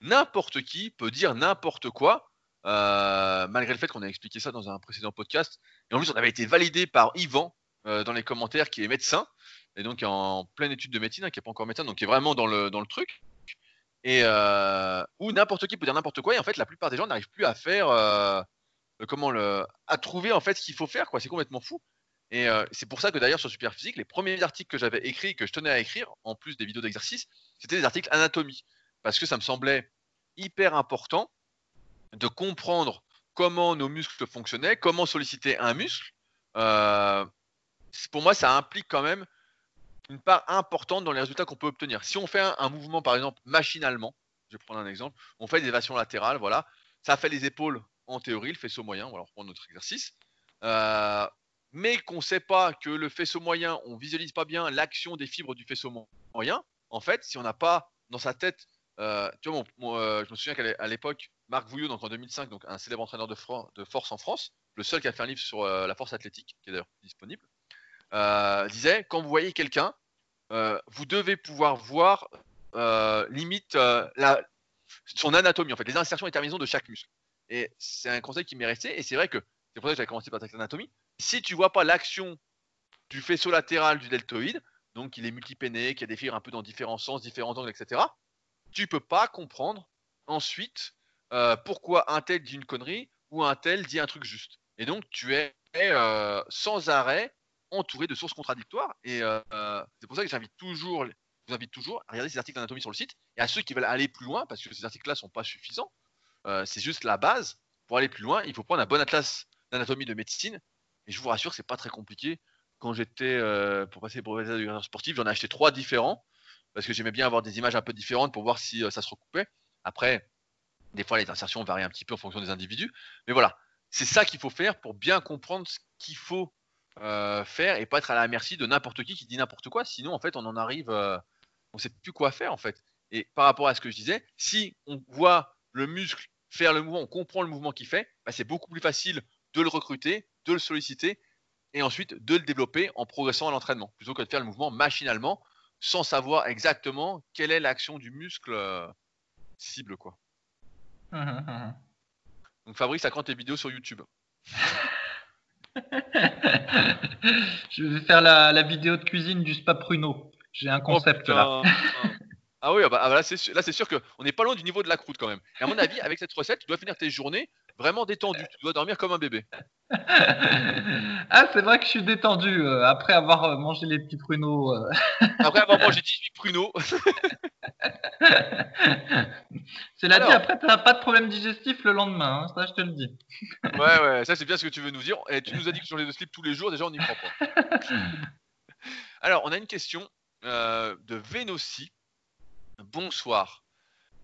n'importe qui peut dire n'importe quoi, euh, malgré le fait qu'on a expliqué ça dans un précédent podcast. Et en plus, on avait été validé par Yvan euh, dans les commentaires, qui est médecin, et donc en pleine étude de médecine, hein, qui n'est pas encore médecin, donc qui est vraiment dans le, dans le truc. Et euh, où n'importe qui peut dire n'importe quoi, et en fait, la plupart des gens n'arrivent plus à faire, comment le, à trouver en fait ce qu'il faut faire, quoi. C'est complètement fou. Et c'est pour ça que d'ailleurs sur Superphysique, les premiers articles que j'avais écrits, que je tenais à écrire, en plus des vidéos d'exercice, c'était des articles anatomie parce que ça me semblait hyper important de comprendre comment nos muscles fonctionnaient, comment solliciter un muscle. Euh, pour moi, ça implique quand même une part importante dans les résultats qu'on peut obtenir. Si on fait un, mouvement, par exemple, machinalement, je vais prendre un exemple, on fait des évasions latérales, voilà, ça fait les épaules en théorie, le faisceau moyen, on va reprendre notre exercice. Euh, mais qu'on ne sait pas que le faisceau moyen, on visualise pas bien l'action des fibres du faisceau moyen, en fait, si on n'a pas dans sa tête euh, euh, je me souviens qu'à l'époque, Marc Vouillot, donc en 2005, donc un célèbre entraîneur de, force en France, le seul qui a fait un livre sur euh, la force athlétique, qui est d'ailleurs disponible, disait quand vous voyez quelqu'un, vous devez pouvoir voir limite son anatomie, en fait, les insertions et terminaisons de chaque muscle. Et c'est un conseil qui m'est resté, et c'est vrai que c'est pour ça que j'avais commencé par l'anatomie. Si tu vois pas l'action du faisceau latéral du deltoïde, donc il est multipéné, qu'il y a des fibres un peu dans différents sens, différents angles, etc tu peux pas comprendre ensuite euh, pourquoi un tel dit une connerie où un tel dit un truc juste. Et donc, tu es euh, sans arrêt entouré de sources contradictoires. Et euh, c'est pour ça que j'invite toujours, je vous invite toujours à regarder ces articles d'anatomie sur le site. Et à ceux qui veulent aller plus loin, parce que ces articles-là sont pas suffisants, c'est juste la base. Pour aller plus loin, il faut prendre un bon atlas d'anatomie de médecine. Et je vous rassure, c'est pas très compliqué. Quand j'étais pour passer pour le sportif, j'en ai acheté trois différents parce que j'aimais bien avoir des images un peu différentes pour voir si ça se recoupait. Après, des fois, les insertions varient un petit peu en fonction des individus. Mais voilà, c'est ça qu'il faut faire pour bien comprendre ce qu'il faut euh, faire et pas être à la merci de n'importe qui qui dit n'importe quoi. Sinon, en fait, on en arrive, euh, on sait plus quoi faire en fait. Et par rapport à ce que je disais, si on voit le muscle faire le mouvement, on comprend le mouvement qu'il fait, bah, c'est beaucoup plus facile de le recruter, de le solliciter et ensuite de le développer en progressant à l'entraînement, plutôt que de faire le mouvement machinalement sans savoir exactement quelle est l'action du muscle euh, cible quoi. Hum, Donc Fabrice, ça quand tes vidéos sur YouTube. je vais faire la, vidéo de cuisine du spa pruneau. J'ai un concept là. ah oui, ah bah, ah bah là c'est sûr, sûr qu'on n'est pas loin du niveau de la croûte quand même. Et à mon avis, avec cette recette, tu dois finir tes journées vraiment détendu. Tu dois dormir comme un bébé. ah, c'est vrai que je suis détendu euh, après avoir euh, mangé les petits pruneaux. Euh. après avoir mangé 18 pruneaux. Cela dit, après, tu n'as pas de problème digestif le lendemain. Hein, ça, je te le dis. ouais, ouais, ça, c'est bien ce que tu veux nous dire. Et tu nous as dit que les de slip tous les jours, déjà, on n'y croit pas. Alors, on a une question de Vénossi. Bonsoir.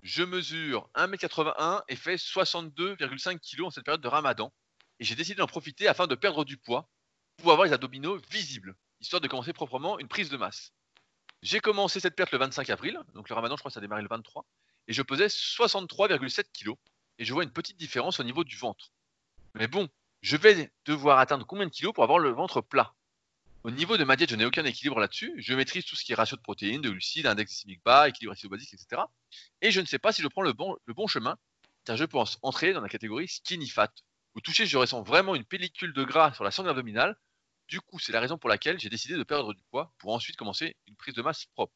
Je mesure 1m81 et fais 62,5 kg en cette période de ramadan. Et j'ai décidé d'en profiter afin de perdre du poids pour avoir les abdominaux visibles, histoire de commencer proprement une prise de masse. J'ai commencé cette perte le 25 avril, donc le ramadan, je crois que ça a démarré le 23, et je pesais 63,7 kg. Et je vois une petite différence au niveau du ventre. Mais bon, je vais devoir atteindre combien de kilos pour avoir le ventre plat? Au niveau de ma diète, je n'ai aucun équilibre là-dessus. Je maîtrise tout ce qui est ratio de protéines, de glucides, index glycémique bas, équilibre acido-basique, etc. Et je ne sais pas si je prends le bon, chemin, car je pense entrer dans la catégorie skinny fat. Au toucher, je ressens vraiment une pellicule de gras sur la sangle abdominale. Du coup, c'est la raison pour laquelle j'ai décidé de perdre du poids pour ensuite commencer une prise de masse propre.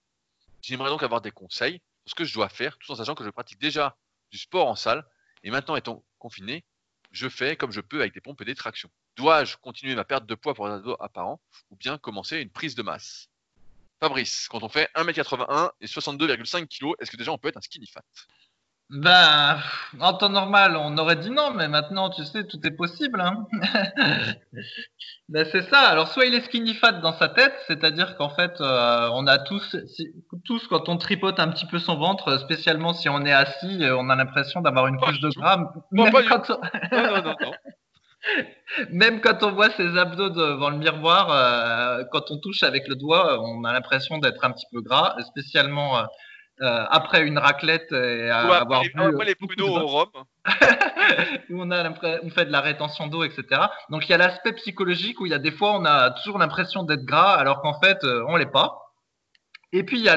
J'aimerais donc avoir des conseils sur ce que je dois faire, tout en sachant que je pratique déjà du sport en salle, et maintenant étant confiné, je fais comme je peux avec des pompes et des tractions. Dois-je continuer ma perte de poids pour un ado apparent ou bien commencer une prise de masse? Fabrice, quand on fait 1m81 et 62,5 kg, est-ce que déjà on peut être un skinny fat? Ben, en temps normal, on aurait dit non, mais maintenant, tu sais, tout est possible. Hein. ben, c'est ça. Alors, soit il est skinny fat dans sa tête, c'est-à-dire qu'en fait, euh, on a tous, tous, quand on tripote un petit peu son ventre, spécialement si on est assis, euh, on a l'impression d'avoir une couche de gras. Non, non, non, même quand on voit ses abdos devant le miroir, euh, quand on touche avec le doigt, on a l'impression d'être un petit peu gras, spécialement euh, après une raclette et avoir les, bu, les pruneaux au rhum. où on, a on fait de la rétention d'eau, etc. Donc il y a l'aspect psychologique où il y a des fois on a toujours l'impression d'être gras alors qu'en fait euh, on l'est pas. Et puis il y a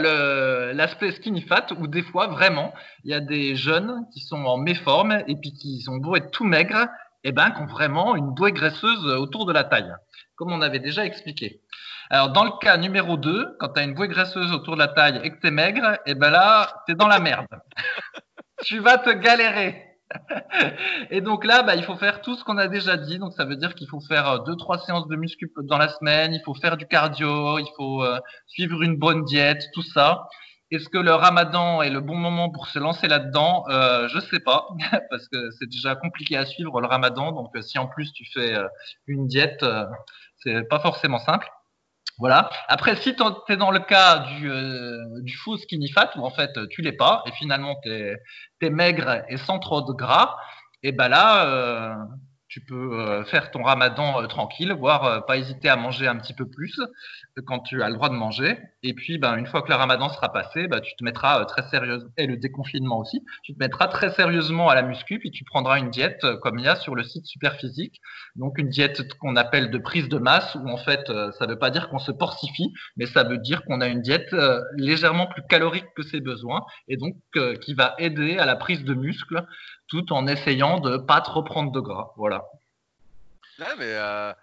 l'aspect skinny fat où des fois vraiment il y a des jeunes qui sont en méforme et puis qui sont beaux être tout maigres et ben qui ont vraiment une bouée graisseuse autour de la taille, comme on avait déjà expliqué. Alors, dans le cas numéro 2, quand tu as une bouée graisseuse autour de la taille et que tu es maigre, eh ben là, tu es dans la merde. tu vas te galérer. et donc là, bah, il faut faire tout ce qu'on a déjà dit. Donc ça veut dire qu'il faut faire 2 euh, trois séances de muscu dans la semaine, il faut faire du cardio, il faut euh, suivre une bonne diète, tout ça. Est-ce que le ramadan est le bon moment pour se lancer là-dedans? Euh, Je sais pas, parce que c'est déjà compliqué à suivre le ramadan. Donc si en plus tu fais une diète, c'est pas forcément simple. Voilà. Après, si tu es dans le cas du, euh, du faux skinny fat, où en fait tu l'es pas, et finalement tu es, maigre et sans trop de gras, et ben là, euh, tu peux euh, faire ton ramadan euh, tranquille, voire euh, pas hésiter à manger un petit peu plus quand tu as le droit de manger. Et puis, ben, une fois que le ramadan sera passé, ben, tu te mettras très sérieusement, et le déconfinement aussi, tu te mettras très sérieusement à la muscu, puis tu prendras une diète comme il y a sur le site Superphysique. Donc, une diète qu'on appelle de prise de masse, où en fait, ça ne veut pas dire qu'on se porcifie, mais ça veut dire qu'on a une diète légèrement plus calorique que ses besoins, et donc qui va aider à la prise de muscle tout en essayant de pas trop prendre de gras. Voilà. Ouais, mais euh,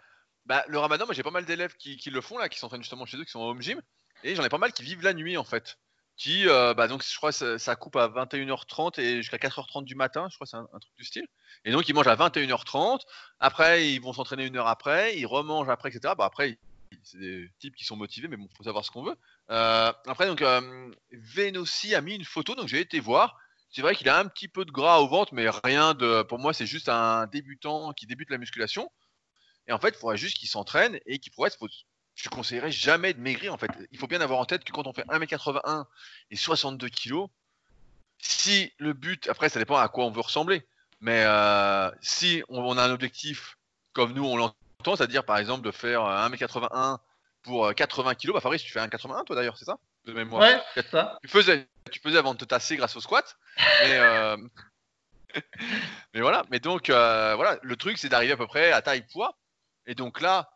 bah, le ramadan, moi j'ai pas mal d'élèves qui, le font là, qui s'entraînent justement chez eux, qui sont en home gym, et j'en ai pas mal qui vivent la nuit en fait. qui, euh, bah, donc je crois que ça, coupe à 21h30 et jusqu'à 4h30 du matin, je crois que c'est un, truc du style. Et donc ils mangent à 21h30, après ils vont s'entraîner une heure après, ils remangent après, etc. Bah, après, c'est des types qui sont motivés, mais bon, faut savoir ce qu'on veut. Euh, après, donc, euh, a mis une photo, donc j'ai été voir. C'est vrai qu'il a un petit peu de gras au ventre, mais rien de. Pour moi, c'est juste un débutant qui débute la musculation. Et en fait, il faudrait juste qu'il s'entraîne et qu'il pourrait je conseillerais jamais de maigrir en fait. Il faut bien avoir en tête que quand on fait 1m81 et 62 kg, si le but, après ça dépend à quoi on veut ressembler, mais euh, si on, a un objectif comme nous on l'entend, c'est-à-dire par exemple de faire 1m81 pour 80 kg, bah Fabrice, tu fais 1m81 toi d'ailleurs, c'est ça? De mémoire. Ouais, c'est ça. Tu faisais, tu faisais avant de te tasser grâce au squat, mais, euh, voilà. Mais donc euh, voilà, le truc c'est d'arriver à peu près à taille poids, et donc là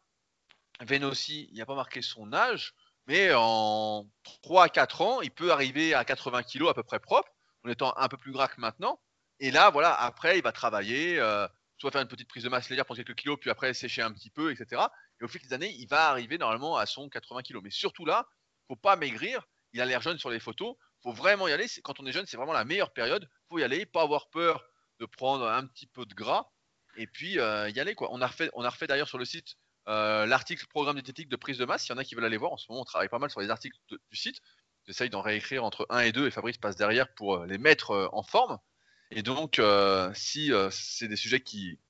Venossi, il n'y a pas marqué son âge, mais en 3 à 4 ans, il peut arriver à 80 kg à peu près propre, en étant un peu plus gras que maintenant. Et là, voilà, après, il va travailler, euh, soit faire une petite prise de masse légère pour quelques kilos, puis après sécher un petit peu, etc. Et au fil des années, il va arriver normalement à son 80 kg. Mais surtout là, faut pas maigrir. Il a l'air jeune sur les photos. Faut vraiment y aller. Quand on est jeune, c'est vraiment la meilleure période. faut y aller, pas avoir peur de prendre un petit peu de gras. Et puis euh, y aller quoi. On a refait, on a refait d'ailleurs sur le site euh, l'article programme diététique de prise de masse, il y en a qui veulent aller voir. En ce moment, on travaille pas mal sur les articles du site. J'essaye d'en réécrire entre 1 et 2 et Fabrice passe derrière pour euh, les mettre en forme. Et donc, si c'est des sujets qui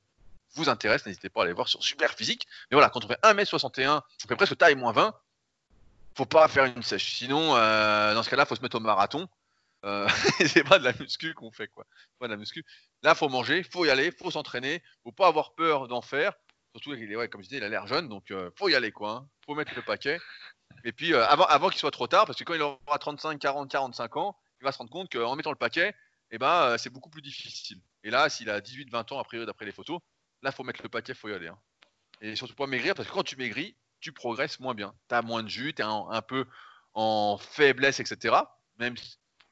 vous intéressent, n'hésitez pas à aller voir sur Super Physique. Mais voilà, quand on fait 1m61, on fait presque taille moins 20, pas faire une sèche. Sinon, dans ce cas-là, faut se mettre au marathon. c'est pas de la muscu qu'on fait, quoi. Pas de la muscu. Là, faut manger, faut y aller, faut s'entraîner, faut pas avoir peur d'en faire. Surtout, est, ouais, comme je disais, il a l'air jeune, donc euh, faut y aller, quoi. Hein. Faut mettre le paquet. Et puis, euh, avant, qu'il soit trop tard, parce que quand il aura 35, 40, 45 ans, il va se rendre compte qu'en mettant le paquet, eh ben, euh, c'est beaucoup plus difficile. Et là, s'il a 18, 20 ans, a priori, d'après les photos, là, faut mettre le paquet, faut y aller. Hein. Et surtout pas maigrir, parce que quand tu maigris, tu progresses moins bien. Tu as moins de jus, tu es un, peu en faiblesse, etc. Même,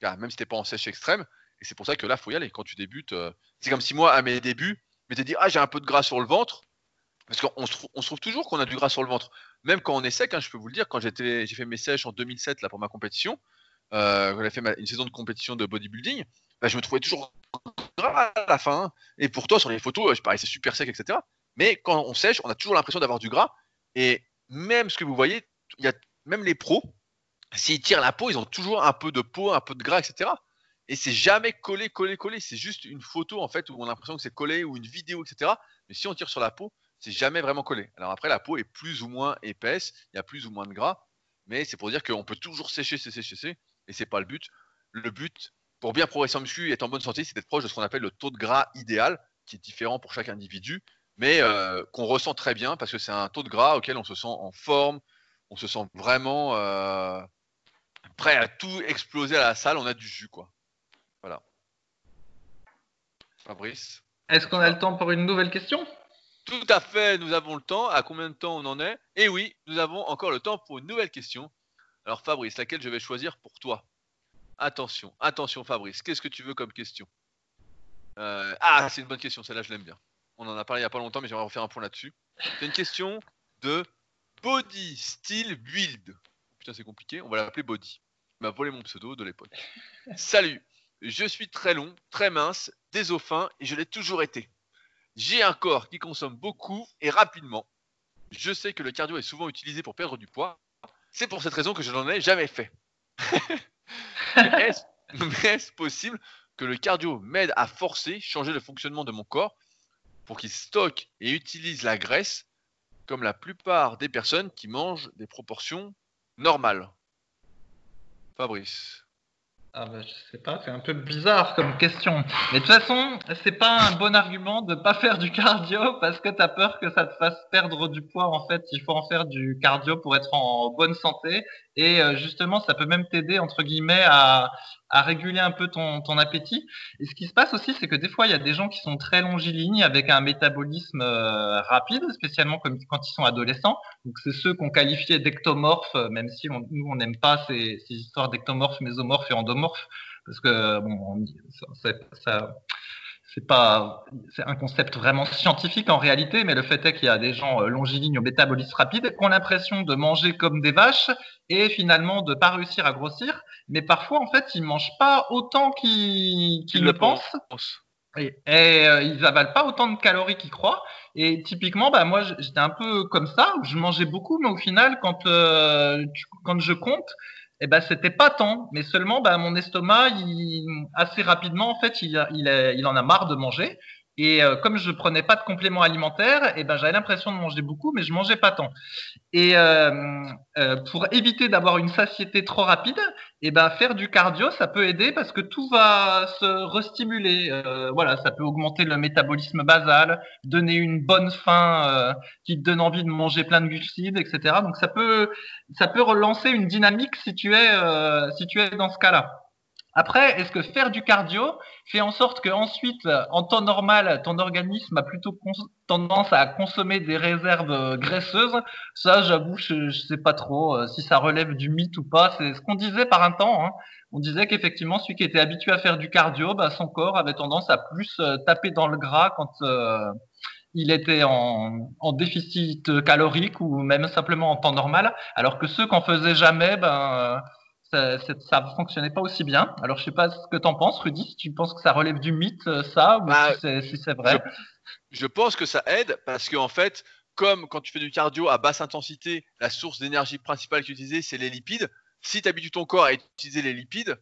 même si tu pas en sèche extrême. Et c'est pour ça que là, faut y aller. Quand tu débutes, c'est comme si moi, à mes débuts, je m'étais dit, ah, j'ai un peu de gras sur le ventre. Parce qu'on se, trouve toujours qu'on a du gras sur le ventre. Même quand on est sec, hein, je peux vous le dire, quand j'ai fait mes sèches en 2007 là, pour ma compétition, euh, quand j'ai fait une saison de compétition de bodybuilding, bah, je me trouvais toujours gras à la fin. Hein. Et pourtant, sur les photos, je paraissais super sec, etc. Mais quand on sèche, on a toujours l'impression d'avoir du gras. Et même ce que vous voyez, y a même les pros, s'ils tirent la peau, ils ont toujours un peu de peau, un peu de gras, etc. Et c'est jamais collé, collé, collé. C'est juste une photo en fait où on a l'impression que c'est collé ou une vidéo, etc. Mais si on tire sur la peau, c'est jamais vraiment collé. Alors après, la peau est plus ou moins épaisse, il y a plus ou moins de gras, mais c'est pour dire qu'on peut toujours sécher, sécher, sécher, et c'est pas le but. Le but, pour bien progresser en muscu et être en bonne santé, c'est d'être proche de ce qu'on appelle le taux de gras idéal, qui est différent pour chaque individu, mais euh, qu'on ressent très bien parce que c'est un taux de gras auquel on se sent en forme, on se sent vraiment euh, prêt à tout exploser à la salle, on a du jus, quoi. Voilà. Fabrice Est-ce qu'on a le temps pour une nouvelle question? Tout à fait, nous avons le temps. À combien de temps on en est? Et oui, nous avons encore le temps pour une nouvelle question. Alors Fabrice, laquelle je vais choisir pour toi? Attention, attention Fabrice, qu'est-ce que tu veux comme question? Euh, Ah, c'est une bonne question, celle-là je l'aime bien. On en a parlé il n'y a pas longtemps, mais j'aimerais refaire un point là-dessus. C'est une question de Body Style Build. Putain, c'est compliqué, on va l'appeler Body. Il m'a volé mon pseudo de l'époque. Salut, je suis très long, très mince, des os fins et je l'ai toujours été. J'ai un corps qui consomme beaucoup et rapidement. Je sais que le cardio est souvent utilisé pour perdre du poids. C'est pour cette raison que je n'en ai jamais fait. Est-ce possible que le cardio m'aide à forcer, changer le fonctionnement de mon corps pour qu'il stocke et utilise la graisse comme la plupart des personnes qui mangent des proportions normales Fabrice. Ah bah, je sais pas, c'est un peu bizarre comme question. Mais de toute façon, c'est pas un bon argument de pas faire du cardio parce que tu as peur que ça te fasse perdre du poids. En fait, il faut en faire du cardio pour être en bonne santé. Et euh, justement, ça peut même t'aider, entre guillemets, à, à réguler un peu ton, ton appétit. Et ce qui se passe aussi, c'est que des fois, il y a des gens qui sont très longilignes avec un métabolisme euh, rapide, spécialement comme, quand ils sont adolescents. Donc, c'est ceux qu'on qualifiait d'ectomorphes, même si nous, on n'aime pas ces, ces histoires d'ectomorphes, mésomorphes et endomorphes, parce que bon, ça, ça c'est pas, c'est un concept vraiment scientifique en réalité, mais le fait est qu'il y a des gens euh, longilignes au métabolisme rapide qui ont l'impression de manger comme des vaches et finalement de pas réussir à grossir. Mais parfois, en fait, ils mangent pas autant qu'ils le pensent. Et, euh, ils avalent pas autant de calories qu'ils croient. Et typiquement, bah moi, j'étais un peu comme ça. je mangeais beaucoup, mais au final, quand euh, quand je compte, eh ben c'était pas tant, mais seulement ben, mon estomac, il, assez rapidement en fait, il, il, il en a marre de manger. Et euh, comme je prenais pas de compléments alimentaires, eh ben j'avais l'impression de manger beaucoup, mais je mangeais pas tant. Et euh, euh, pour éviter d'avoir une satiété trop rapide, eh ben faire du cardio, ça peut aider parce que tout va se restimuler. Euh, voilà, ça peut augmenter le métabolisme basal, donner une bonne faim euh, qui te donne envie de manger plein de glucides, etc. Donc ça peut ça peut relancer une dynamique si tu es si tu es dans ce cas-là. Après, est-ce que faire du cardio fait en sorte que ensuite, en temps normal, ton organisme a plutôt tendance à consommer des réserves euh, graisseuses? Ça, j'avoue, je, ne sais pas trop euh, si ça relève du mythe ou pas. C'est ce qu'on disait par un temps. Hein. On disait qu'effectivement, celui qui était habitué à faire du cardio, bah, son corps avait tendance à plus euh, taper dans le gras quand il était en, en, déficit calorique ou même simplement en temps normal, alors que ceux qu'on faisait jamais, ben ça, ça fonctionnait pas aussi bien. Alors, je sais pas ce que tu en penses, Rudy, si tu penses que ça relève du mythe, euh, ça, ou bah, si c'est vrai. Je, pense que ça aide parce qu'en en fait, comme quand tu fais du cardio à basse intensité, la source d'énergie principale qui est utilisée, c'est les lipides. Si tu habitues ton corps à utiliser les lipides,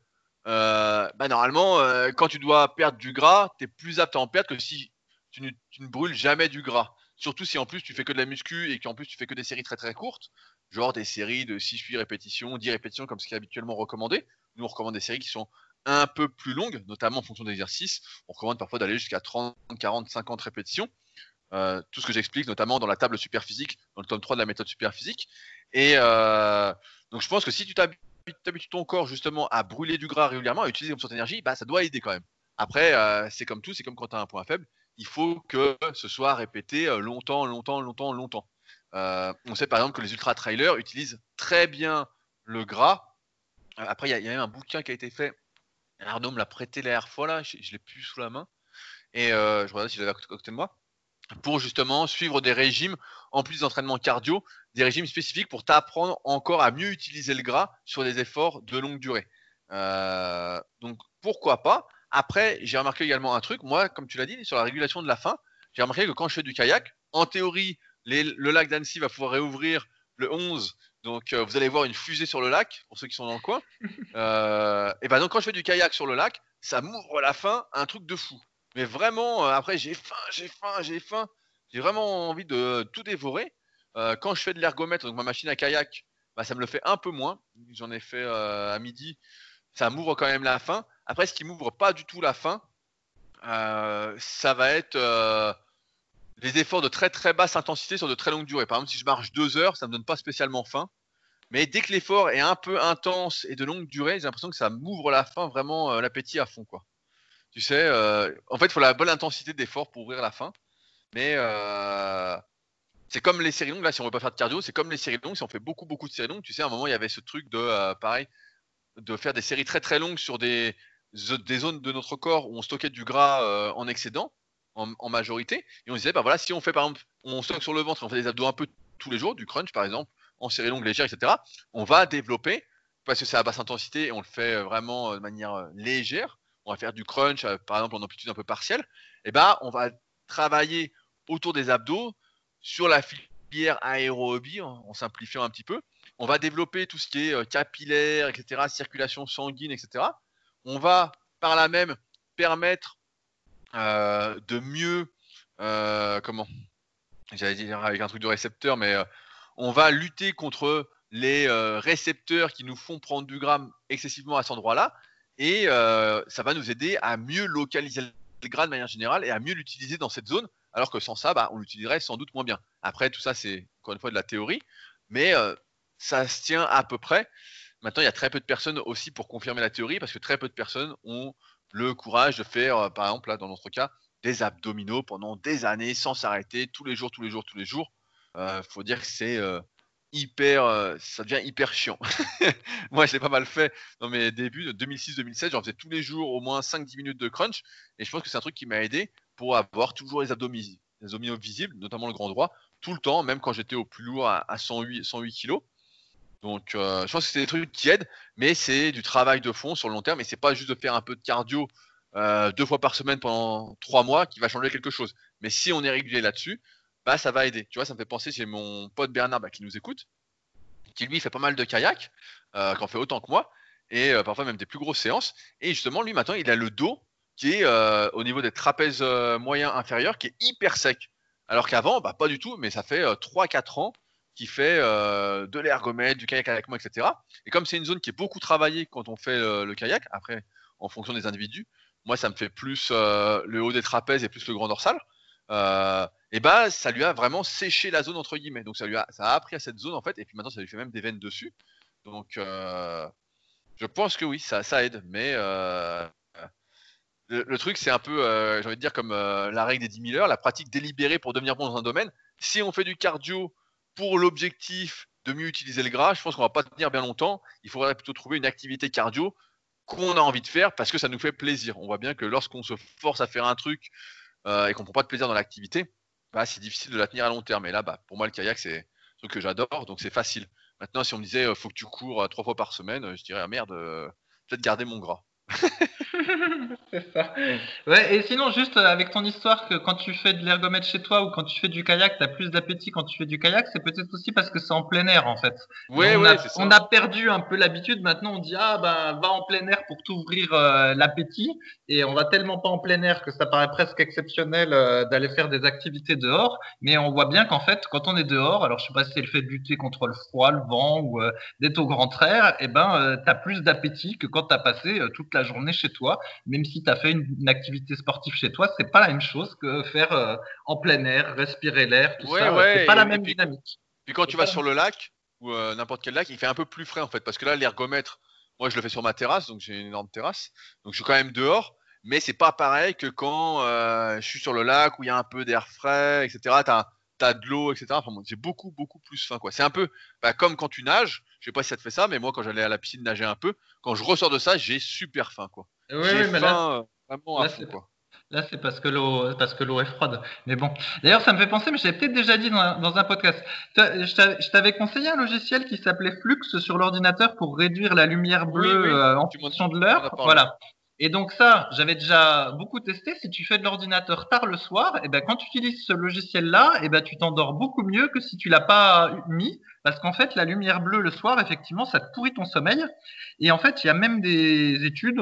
euh, bah normalement, euh, quand tu dois perdre du gras, tu es plus apte à en perdre que si tu ne, tu ne brûles jamais du gras. Surtout si en plus tu fais que de la muscu et qu'en plus tu fais que des séries très très courtes genre des séries de 6-8 répétitions, 10 répétitions comme ce qui est habituellement recommandé. Nous, on recommande des séries qui sont un peu plus longues, notamment en fonction des exercices. On recommande parfois d'aller jusqu'à 30, 40, 50 répétitions. Euh, tout ce que j'explique, notamment dans la table superphysique, dans le tome 3 de la méthode superphysique. Et euh, donc, je pense que si tu t'habitues ton corps justement à brûler du gras régulièrement, à utiliser comme source d'énergie, bah, ça doit aider quand même. Après, euh, c'est comme tout, c'est comme quand tu as un point faible, il faut que ce soit répété longtemps, longtemps, longtemps, longtemps. Euh, on sait par exemple que les ultra-trailers utilisent très bien le gras. Euh, après, il y, a même un bouquin qui a été fait. Arnaud me l'a prêté la fois, là, je, l'ai plus sous la main. Et euh, je regarde si je l'avais à côté de moi. Pour justement suivre des régimes, en plus d'entraînement cardio, des régimes spécifiques pour t'apprendre encore à mieux utiliser le gras sur des efforts de longue durée. donc pourquoi pas? Après, j'ai remarqué également un truc. Moi, comme tu l'as dit, sur la régulation de la faim, j'ai remarqué que quand je fais du kayak, en théorie, le lac d'Annecy va pouvoir réouvrir le 11. Donc, euh, vous allez voir une fusée sur le lac, pour ceux qui sont dans le coin. Euh, et ben donc, quand je fais du kayak sur le lac, ça m'ouvre la faim, un truc de fou. Mais vraiment, euh, après, j'ai faim, j'ai faim, j'ai faim. J'ai vraiment envie de tout dévorer. quand je fais de l'ergomètre, donc ma machine à kayak, bah, ça me le fait un peu moins. J'en ai fait à midi. Ça m'ouvre quand même la faim. Après, ce qui m'ouvre pas du tout la faim, ça va être les efforts de très très basse intensité sur de très longues durées. Par exemple, si je marche deux heures, ça me donne pas spécialement faim. Mais dès que l'effort est un peu intense et de longue durée, j'ai l'impression que ça m'ouvre la faim, vraiment euh, l'appétit à fond, quoi. Tu sais, euh, en fait, il faut la bonne intensité d'effort pour ouvrir la faim. Mais euh, c'est comme les séries longues, là, si on veut pas faire de cardio, c'est comme les séries longues, si on fait beaucoup beaucoup de séries longues, tu sais, à un moment, il y avait ce truc de, pareil, de faire des séries très très longues sur des, des zones de notre corps où on stockait du gras en excédent en, majorité. Et on disait, bah voilà, si on fait par exemple, on stocke sur le ventre, on fait des abdos un peu tous les jours, du crunch par exemple, en série longue, légère, etc., on va développer, parce que c'est à basse intensité et on le fait euh, vraiment euh, de manière euh, légère, on va faire du crunch, par exemple en amplitude un peu partielle, et bah on va travailler autour des abdos sur la filière aérobie, en, simplifiant un petit peu. On va développer tout ce qui est capillaire, etc., circulation sanguine, etc. On va par là même permettre de mieux, euh, comment? J'allais dire avec un truc de récepteur, mais euh, on va lutter contre les récepteurs qui nous font prendre du gramme excessivement à cet endroit-là, et ça va nous aider à mieux localiser le gras de manière générale et à mieux l'utiliser dans cette zone, alors que sans ça, bah, on l'utiliserait sans doute moins bien. Après, tout ça, c'est encore une fois de la théorie, mais ça se tient à peu près. Maintenant, il y a très peu de personnes aussi pour confirmer la théorie, parce que très peu de personnes ont le courage de faire, euh, par exemple, là, dans notre cas, des abdominaux pendant des années sans s'arrêter, tous les jours, tous les jours, tous les jours. Euh, faut dire que c'est euh, hyper, ça devient hyper chiant. Moi, je l'ai pas mal fait dans mes débuts de 2006-2007. J'en faisais tous les jours au moins 5-10 minutes de crunch. Et je pense que c'est un truc qui m'a aidé pour avoir toujours les abdominaux, les visibles, notamment le grand droit, tout le temps, même quand j'étais au plus lourd à, 108, 108 kg. Donc, euh, je pense que c'est des trucs qui aident, mais c'est du travail de fond sur le long terme. Et c'est pas juste de faire un peu de cardio euh, deux fois par semaine pendant trois mois qui va changer quelque chose. Mais si on est régulier là-dessus, bah ça va aider. Tu vois, ça me fait penser, j'ai mon pote Bernard bah, qui nous écoute, qui lui fait pas mal de kayak, euh, qui en fait autant que moi, et parfois même des plus grosses séances. Et justement, lui maintenant, il a le dos qui est au niveau des trapèzes moyens inférieurs, qui est hyper sec. Alors qu'avant, bah, pas du tout, mais ça fait 3-4 ans qu'il fait de l'ergomètre, du kayak avec moi, etc. Et comme c'est une zone qui est beaucoup travaillée quand on fait le kayak, après, en fonction des individus, moi ça me fait plus le haut des trapèzes et plus le grand dorsal euh, et bah ça lui a vraiment séché la zone entre guillemets. Donc ça lui a, ça a appris à cette zone en fait, et puis maintenant ça lui fait même des veines dessus. Donc euh, je pense que oui, ça, aide. Mais euh, le, truc c'est un peu, euh, j'ai envie de dire comme euh, la règle des 10 000 heures, la pratique délibérée pour devenir bon dans un domaine. Si on fait du cardio pour l'objectif de mieux utiliser le gras, je pense qu'on va pas tenir bien longtemps. Il faudrait plutôt trouver une activité cardio qu'on a envie de faire parce que ça nous fait plaisir. On voit bien que lorsqu'on se force à faire un truc euh, et qu'on prend pas de plaisir dans l'activité, bah, c'est difficile de la tenir à long terme. Et là, bah, pour moi, le kayak, c'est truc que j'adore, donc c'est facile. Maintenant, si on me disait, euh, faut que tu cours euh, trois fois par semaine, je dirais, ah, merde, peut-être garder mon gras. c'est ça. Ouais, et sinon, juste avec ton histoire que quand tu fais de l'ergomètre chez toi ou quand tu fais du kayak, tu as plus d'appétit quand tu fais du kayak, c'est peut-être aussi parce que c'est en plein air en fait. Oui, on, ouais, a, on a perdu un peu l'habitude. Maintenant, on dit ah bah va en plein air pour t'ouvrir euh, l'appétit. Et on va tellement pas en plein air que ça paraît presque exceptionnel euh, d'aller faire des activités dehors. Mais on voit bien qu'en fait, quand on est dehors, alors je sais pas si c'est le fait de lutter contre le froid, le vent ou euh, d'être au grand air, et eh ben tu as plus d'appétit que quand tu as passé toute la journée chez toi même si tu as fait une, activité sportive chez toi, c'est pas la même chose que faire euh, en plein air, respirer l'air, tout ça. c'est pas la même dynamique. Puis quand tu vas sur le lac ou euh, n'importe quel lac, il fait un peu plus frais en fait, parce que là l'ergomètre, moi je le fais sur ma terrasse, donc j'ai une énorme terrasse, donc je suis quand même dehors. Mais c'est pas pareil que quand euh, je suis sur le lac où il y a un peu d'air frais, etc. T'as as de l'eau, etc. Enfin, j'ai beaucoup, beaucoup plus faim. quoi. C'est un peu bah, comme quand tu nages. Je sais pas si ça te fait ça, mais moi, quand j'allais à la piscine nager un peu, quand je ressors de ça, j'ai super faim. quoi. Oui, mais là, là, c'est parce que l'eau, parce que l'eau est froide. Mais bon. D'ailleurs, ça me fait penser, mais je l'avais peut-être déjà dit dans, un podcast. Je t'avais conseillé un logiciel qui s'appelait Flux sur l'ordinateur pour réduire la lumière bleue euh, en fonction de l'heure. Voilà. Et donc ça, j'avais déjà beaucoup testé. Si tu fais de l'ordinateur tard le soir, et eh ben quand tu utilises ce logiciel-là, et eh ben tu t'endors beaucoup mieux que si tu l'as pas mis, parce qu'en fait la lumière bleue le soir, effectivement, ça te pourrit ton sommeil. Et en fait, il y a même des études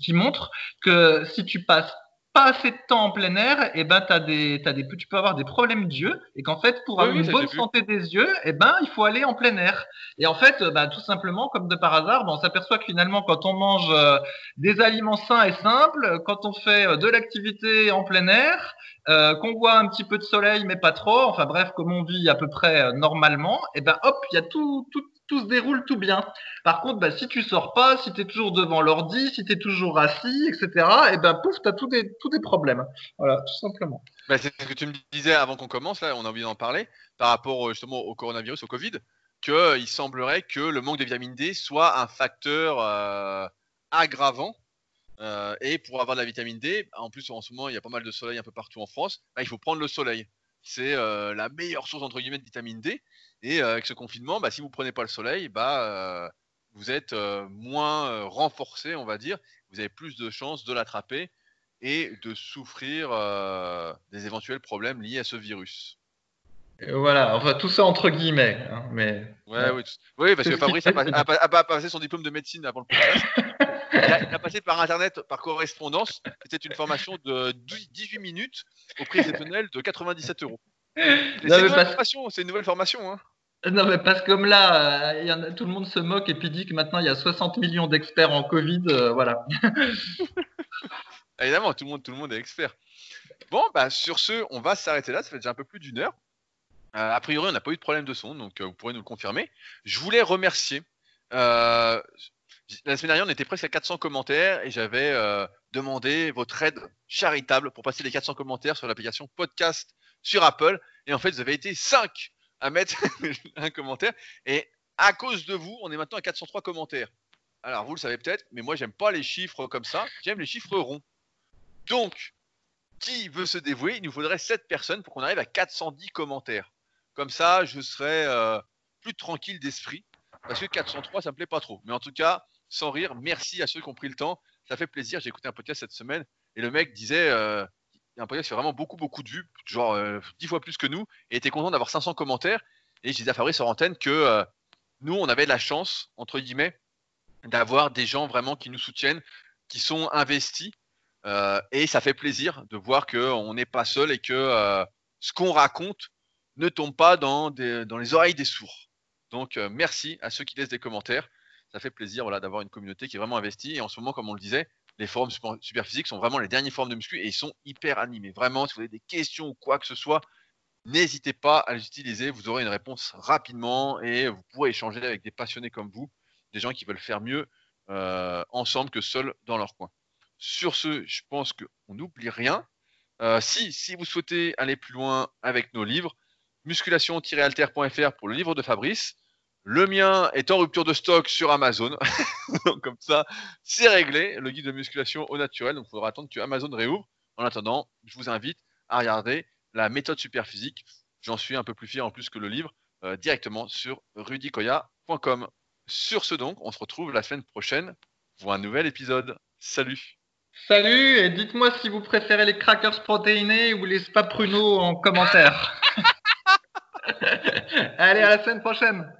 qui montrent que si tu passes pas assez de temps en plein air, et eh ben t'as des, t'as des, tu peux avoir des problèmes d'yeux, et qu'en fait pour avoir une bonne santé des yeux, et ben il faut aller en plein air. Et en fait, bah, tout simplement, comme de par hasard, bah, on s'aperçoit que finalement quand on mange euh, des aliments sains et simples, quand on fait euh, de l'activité en plein air, euh, qu'on voit un petit peu de soleil mais pas trop, enfin bref, comme on vit à peu près normalement, et ben hop, il y a tout, tout, tout se déroule tout bien. Par contre, bah, si tu sors pas, si tu es toujours devant l'ordi, si tu es toujours assis, etc., et ben pouf, tu as tous des, problèmes. Voilà, tout simplement. Bah, c'est ce que tu me disais avant qu'on commence, là, on a envie d'en parler, par rapport euh, justement au coronavirus, au Covid, qu'il euh, semblerait que le manque de vitamine D soit un facteur euh, aggravant. et pour avoir de la vitamine D, en plus en ce moment il y a pas mal de soleil un peu partout en France, il faut prendre le soleil. C'est la meilleure source entre guillemets de vitamine D. Et euh, avec ce confinement, bah, si vous prenez pas le soleil, bah, euh, vous êtes euh, moins renforcé, on va dire. Vous avez plus de chances de l'attraper et de souffrir des éventuels problèmes liés à ce virus. Voilà, enfin tout ça entre guillemets. Hein, mais... Ouais, Oui, oui, parce que Fabrice a, pas passé son diplôme de médecine avant le podcast. il, a, passé par Internet, par correspondance. C'était une formation de 18 minutes au prix exceptionnel de 97 euros. C'est une, nouvelle formation. Hein. Non, mais parce que comme là, euh, tout le monde se moque et puis dit que maintenant il y a 60 millions d'experts en Covid, euh, voilà. Évidemment, tout le, monde, tout le monde est expert. Bon, bah, sur ce, on va s'arrêter là. Ça fait déjà un peu plus d'une heure. Euh, a priori, on n'a pas eu de problème de son, donc vous pourrez nous le confirmer. Je voulais remercier. la semaine dernière, on était presque à 400 commentaires et j'avais demandé votre aide charitable pour passer les 400 commentaires sur l'application podcast sur Apple. Et en fait, vous avez été 5 à mettre un commentaire. Et à cause de vous, on est maintenant à 403 commentaires. Alors, vous le savez peut-être, mais moi, j'aime pas les chiffres comme ça. J'aime les chiffres ronds. Donc, qui veut se dévouer? Il nous faudrait 7 personnes pour qu'on arrive à 410 commentaires. Comme ça, je serai euh, plus tranquille d'esprit. Parce que 403, ça me plaît pas trop. Mais en tout cas, sans rire, merci à ceux qui ont pris le temps. Ça fait plaisir. J'ai écouté un podcast cette semaine et le mec disait euh, podcast qui fait vraiment beaucoup, beaucoup de vues, genre euh, 10 fois plus que nous, et était content d'avoir 500 commentaires. Et je disais à Fabrice sur antenne que euh, nous, on avait la chance, entre guillemets, d'avoir des gens vraiment qui nous soutiennent, qui sont investis. Euh, et ça fait plaisir de voir qu'on n'est pas seul et que euh, ce qu'on raconte ne tombe pas dans, dans les oreilles des sourds. Donc merci à ceux qui laissent des commentaires. Ça fait plaisir voilà, d'avoir une communauté qui est vraiment investie. Et en ce moment, comme on le disait, les forums super, super physiques sont vraiment les derniers forums de muscu et ils sont hyper animés. Vraiment, si vous avez des questions ou quoi que ce soit, n'hésitez pas à les utiliser. Vous aurez une réponse rapidement et vous pourrez échanger avec des passionnés comme vous, des gens qui veulent faire mieux euh, ensemble que seuls dans leur coin. Sur ce, je pense qu'on n'oublie rien. Euh, si vous souhaitez aller plus loin avec nos livres, musculation-alter.fr pour le livre de Fabrice. Le mien est en rupture de stock sur Amazon. Donc, comme ça, c'est réglé. Le guide de musculation au naturel. Donc, il faudra attendre que Amazon réouvre. En attendant, je vous invite à regarder la méthode super physique. J'en suis un peu plus fier en plus que le livre euh, directement sur rudicoya.com. Sur ce donc, on se retrouve la semaine prochaine pour un nouvel épisode. Salut Salut, et dites-moi si vous préférez les crackers protéinés ou les spa pruneaux en commentaire. Allez, à la semaine prochaine.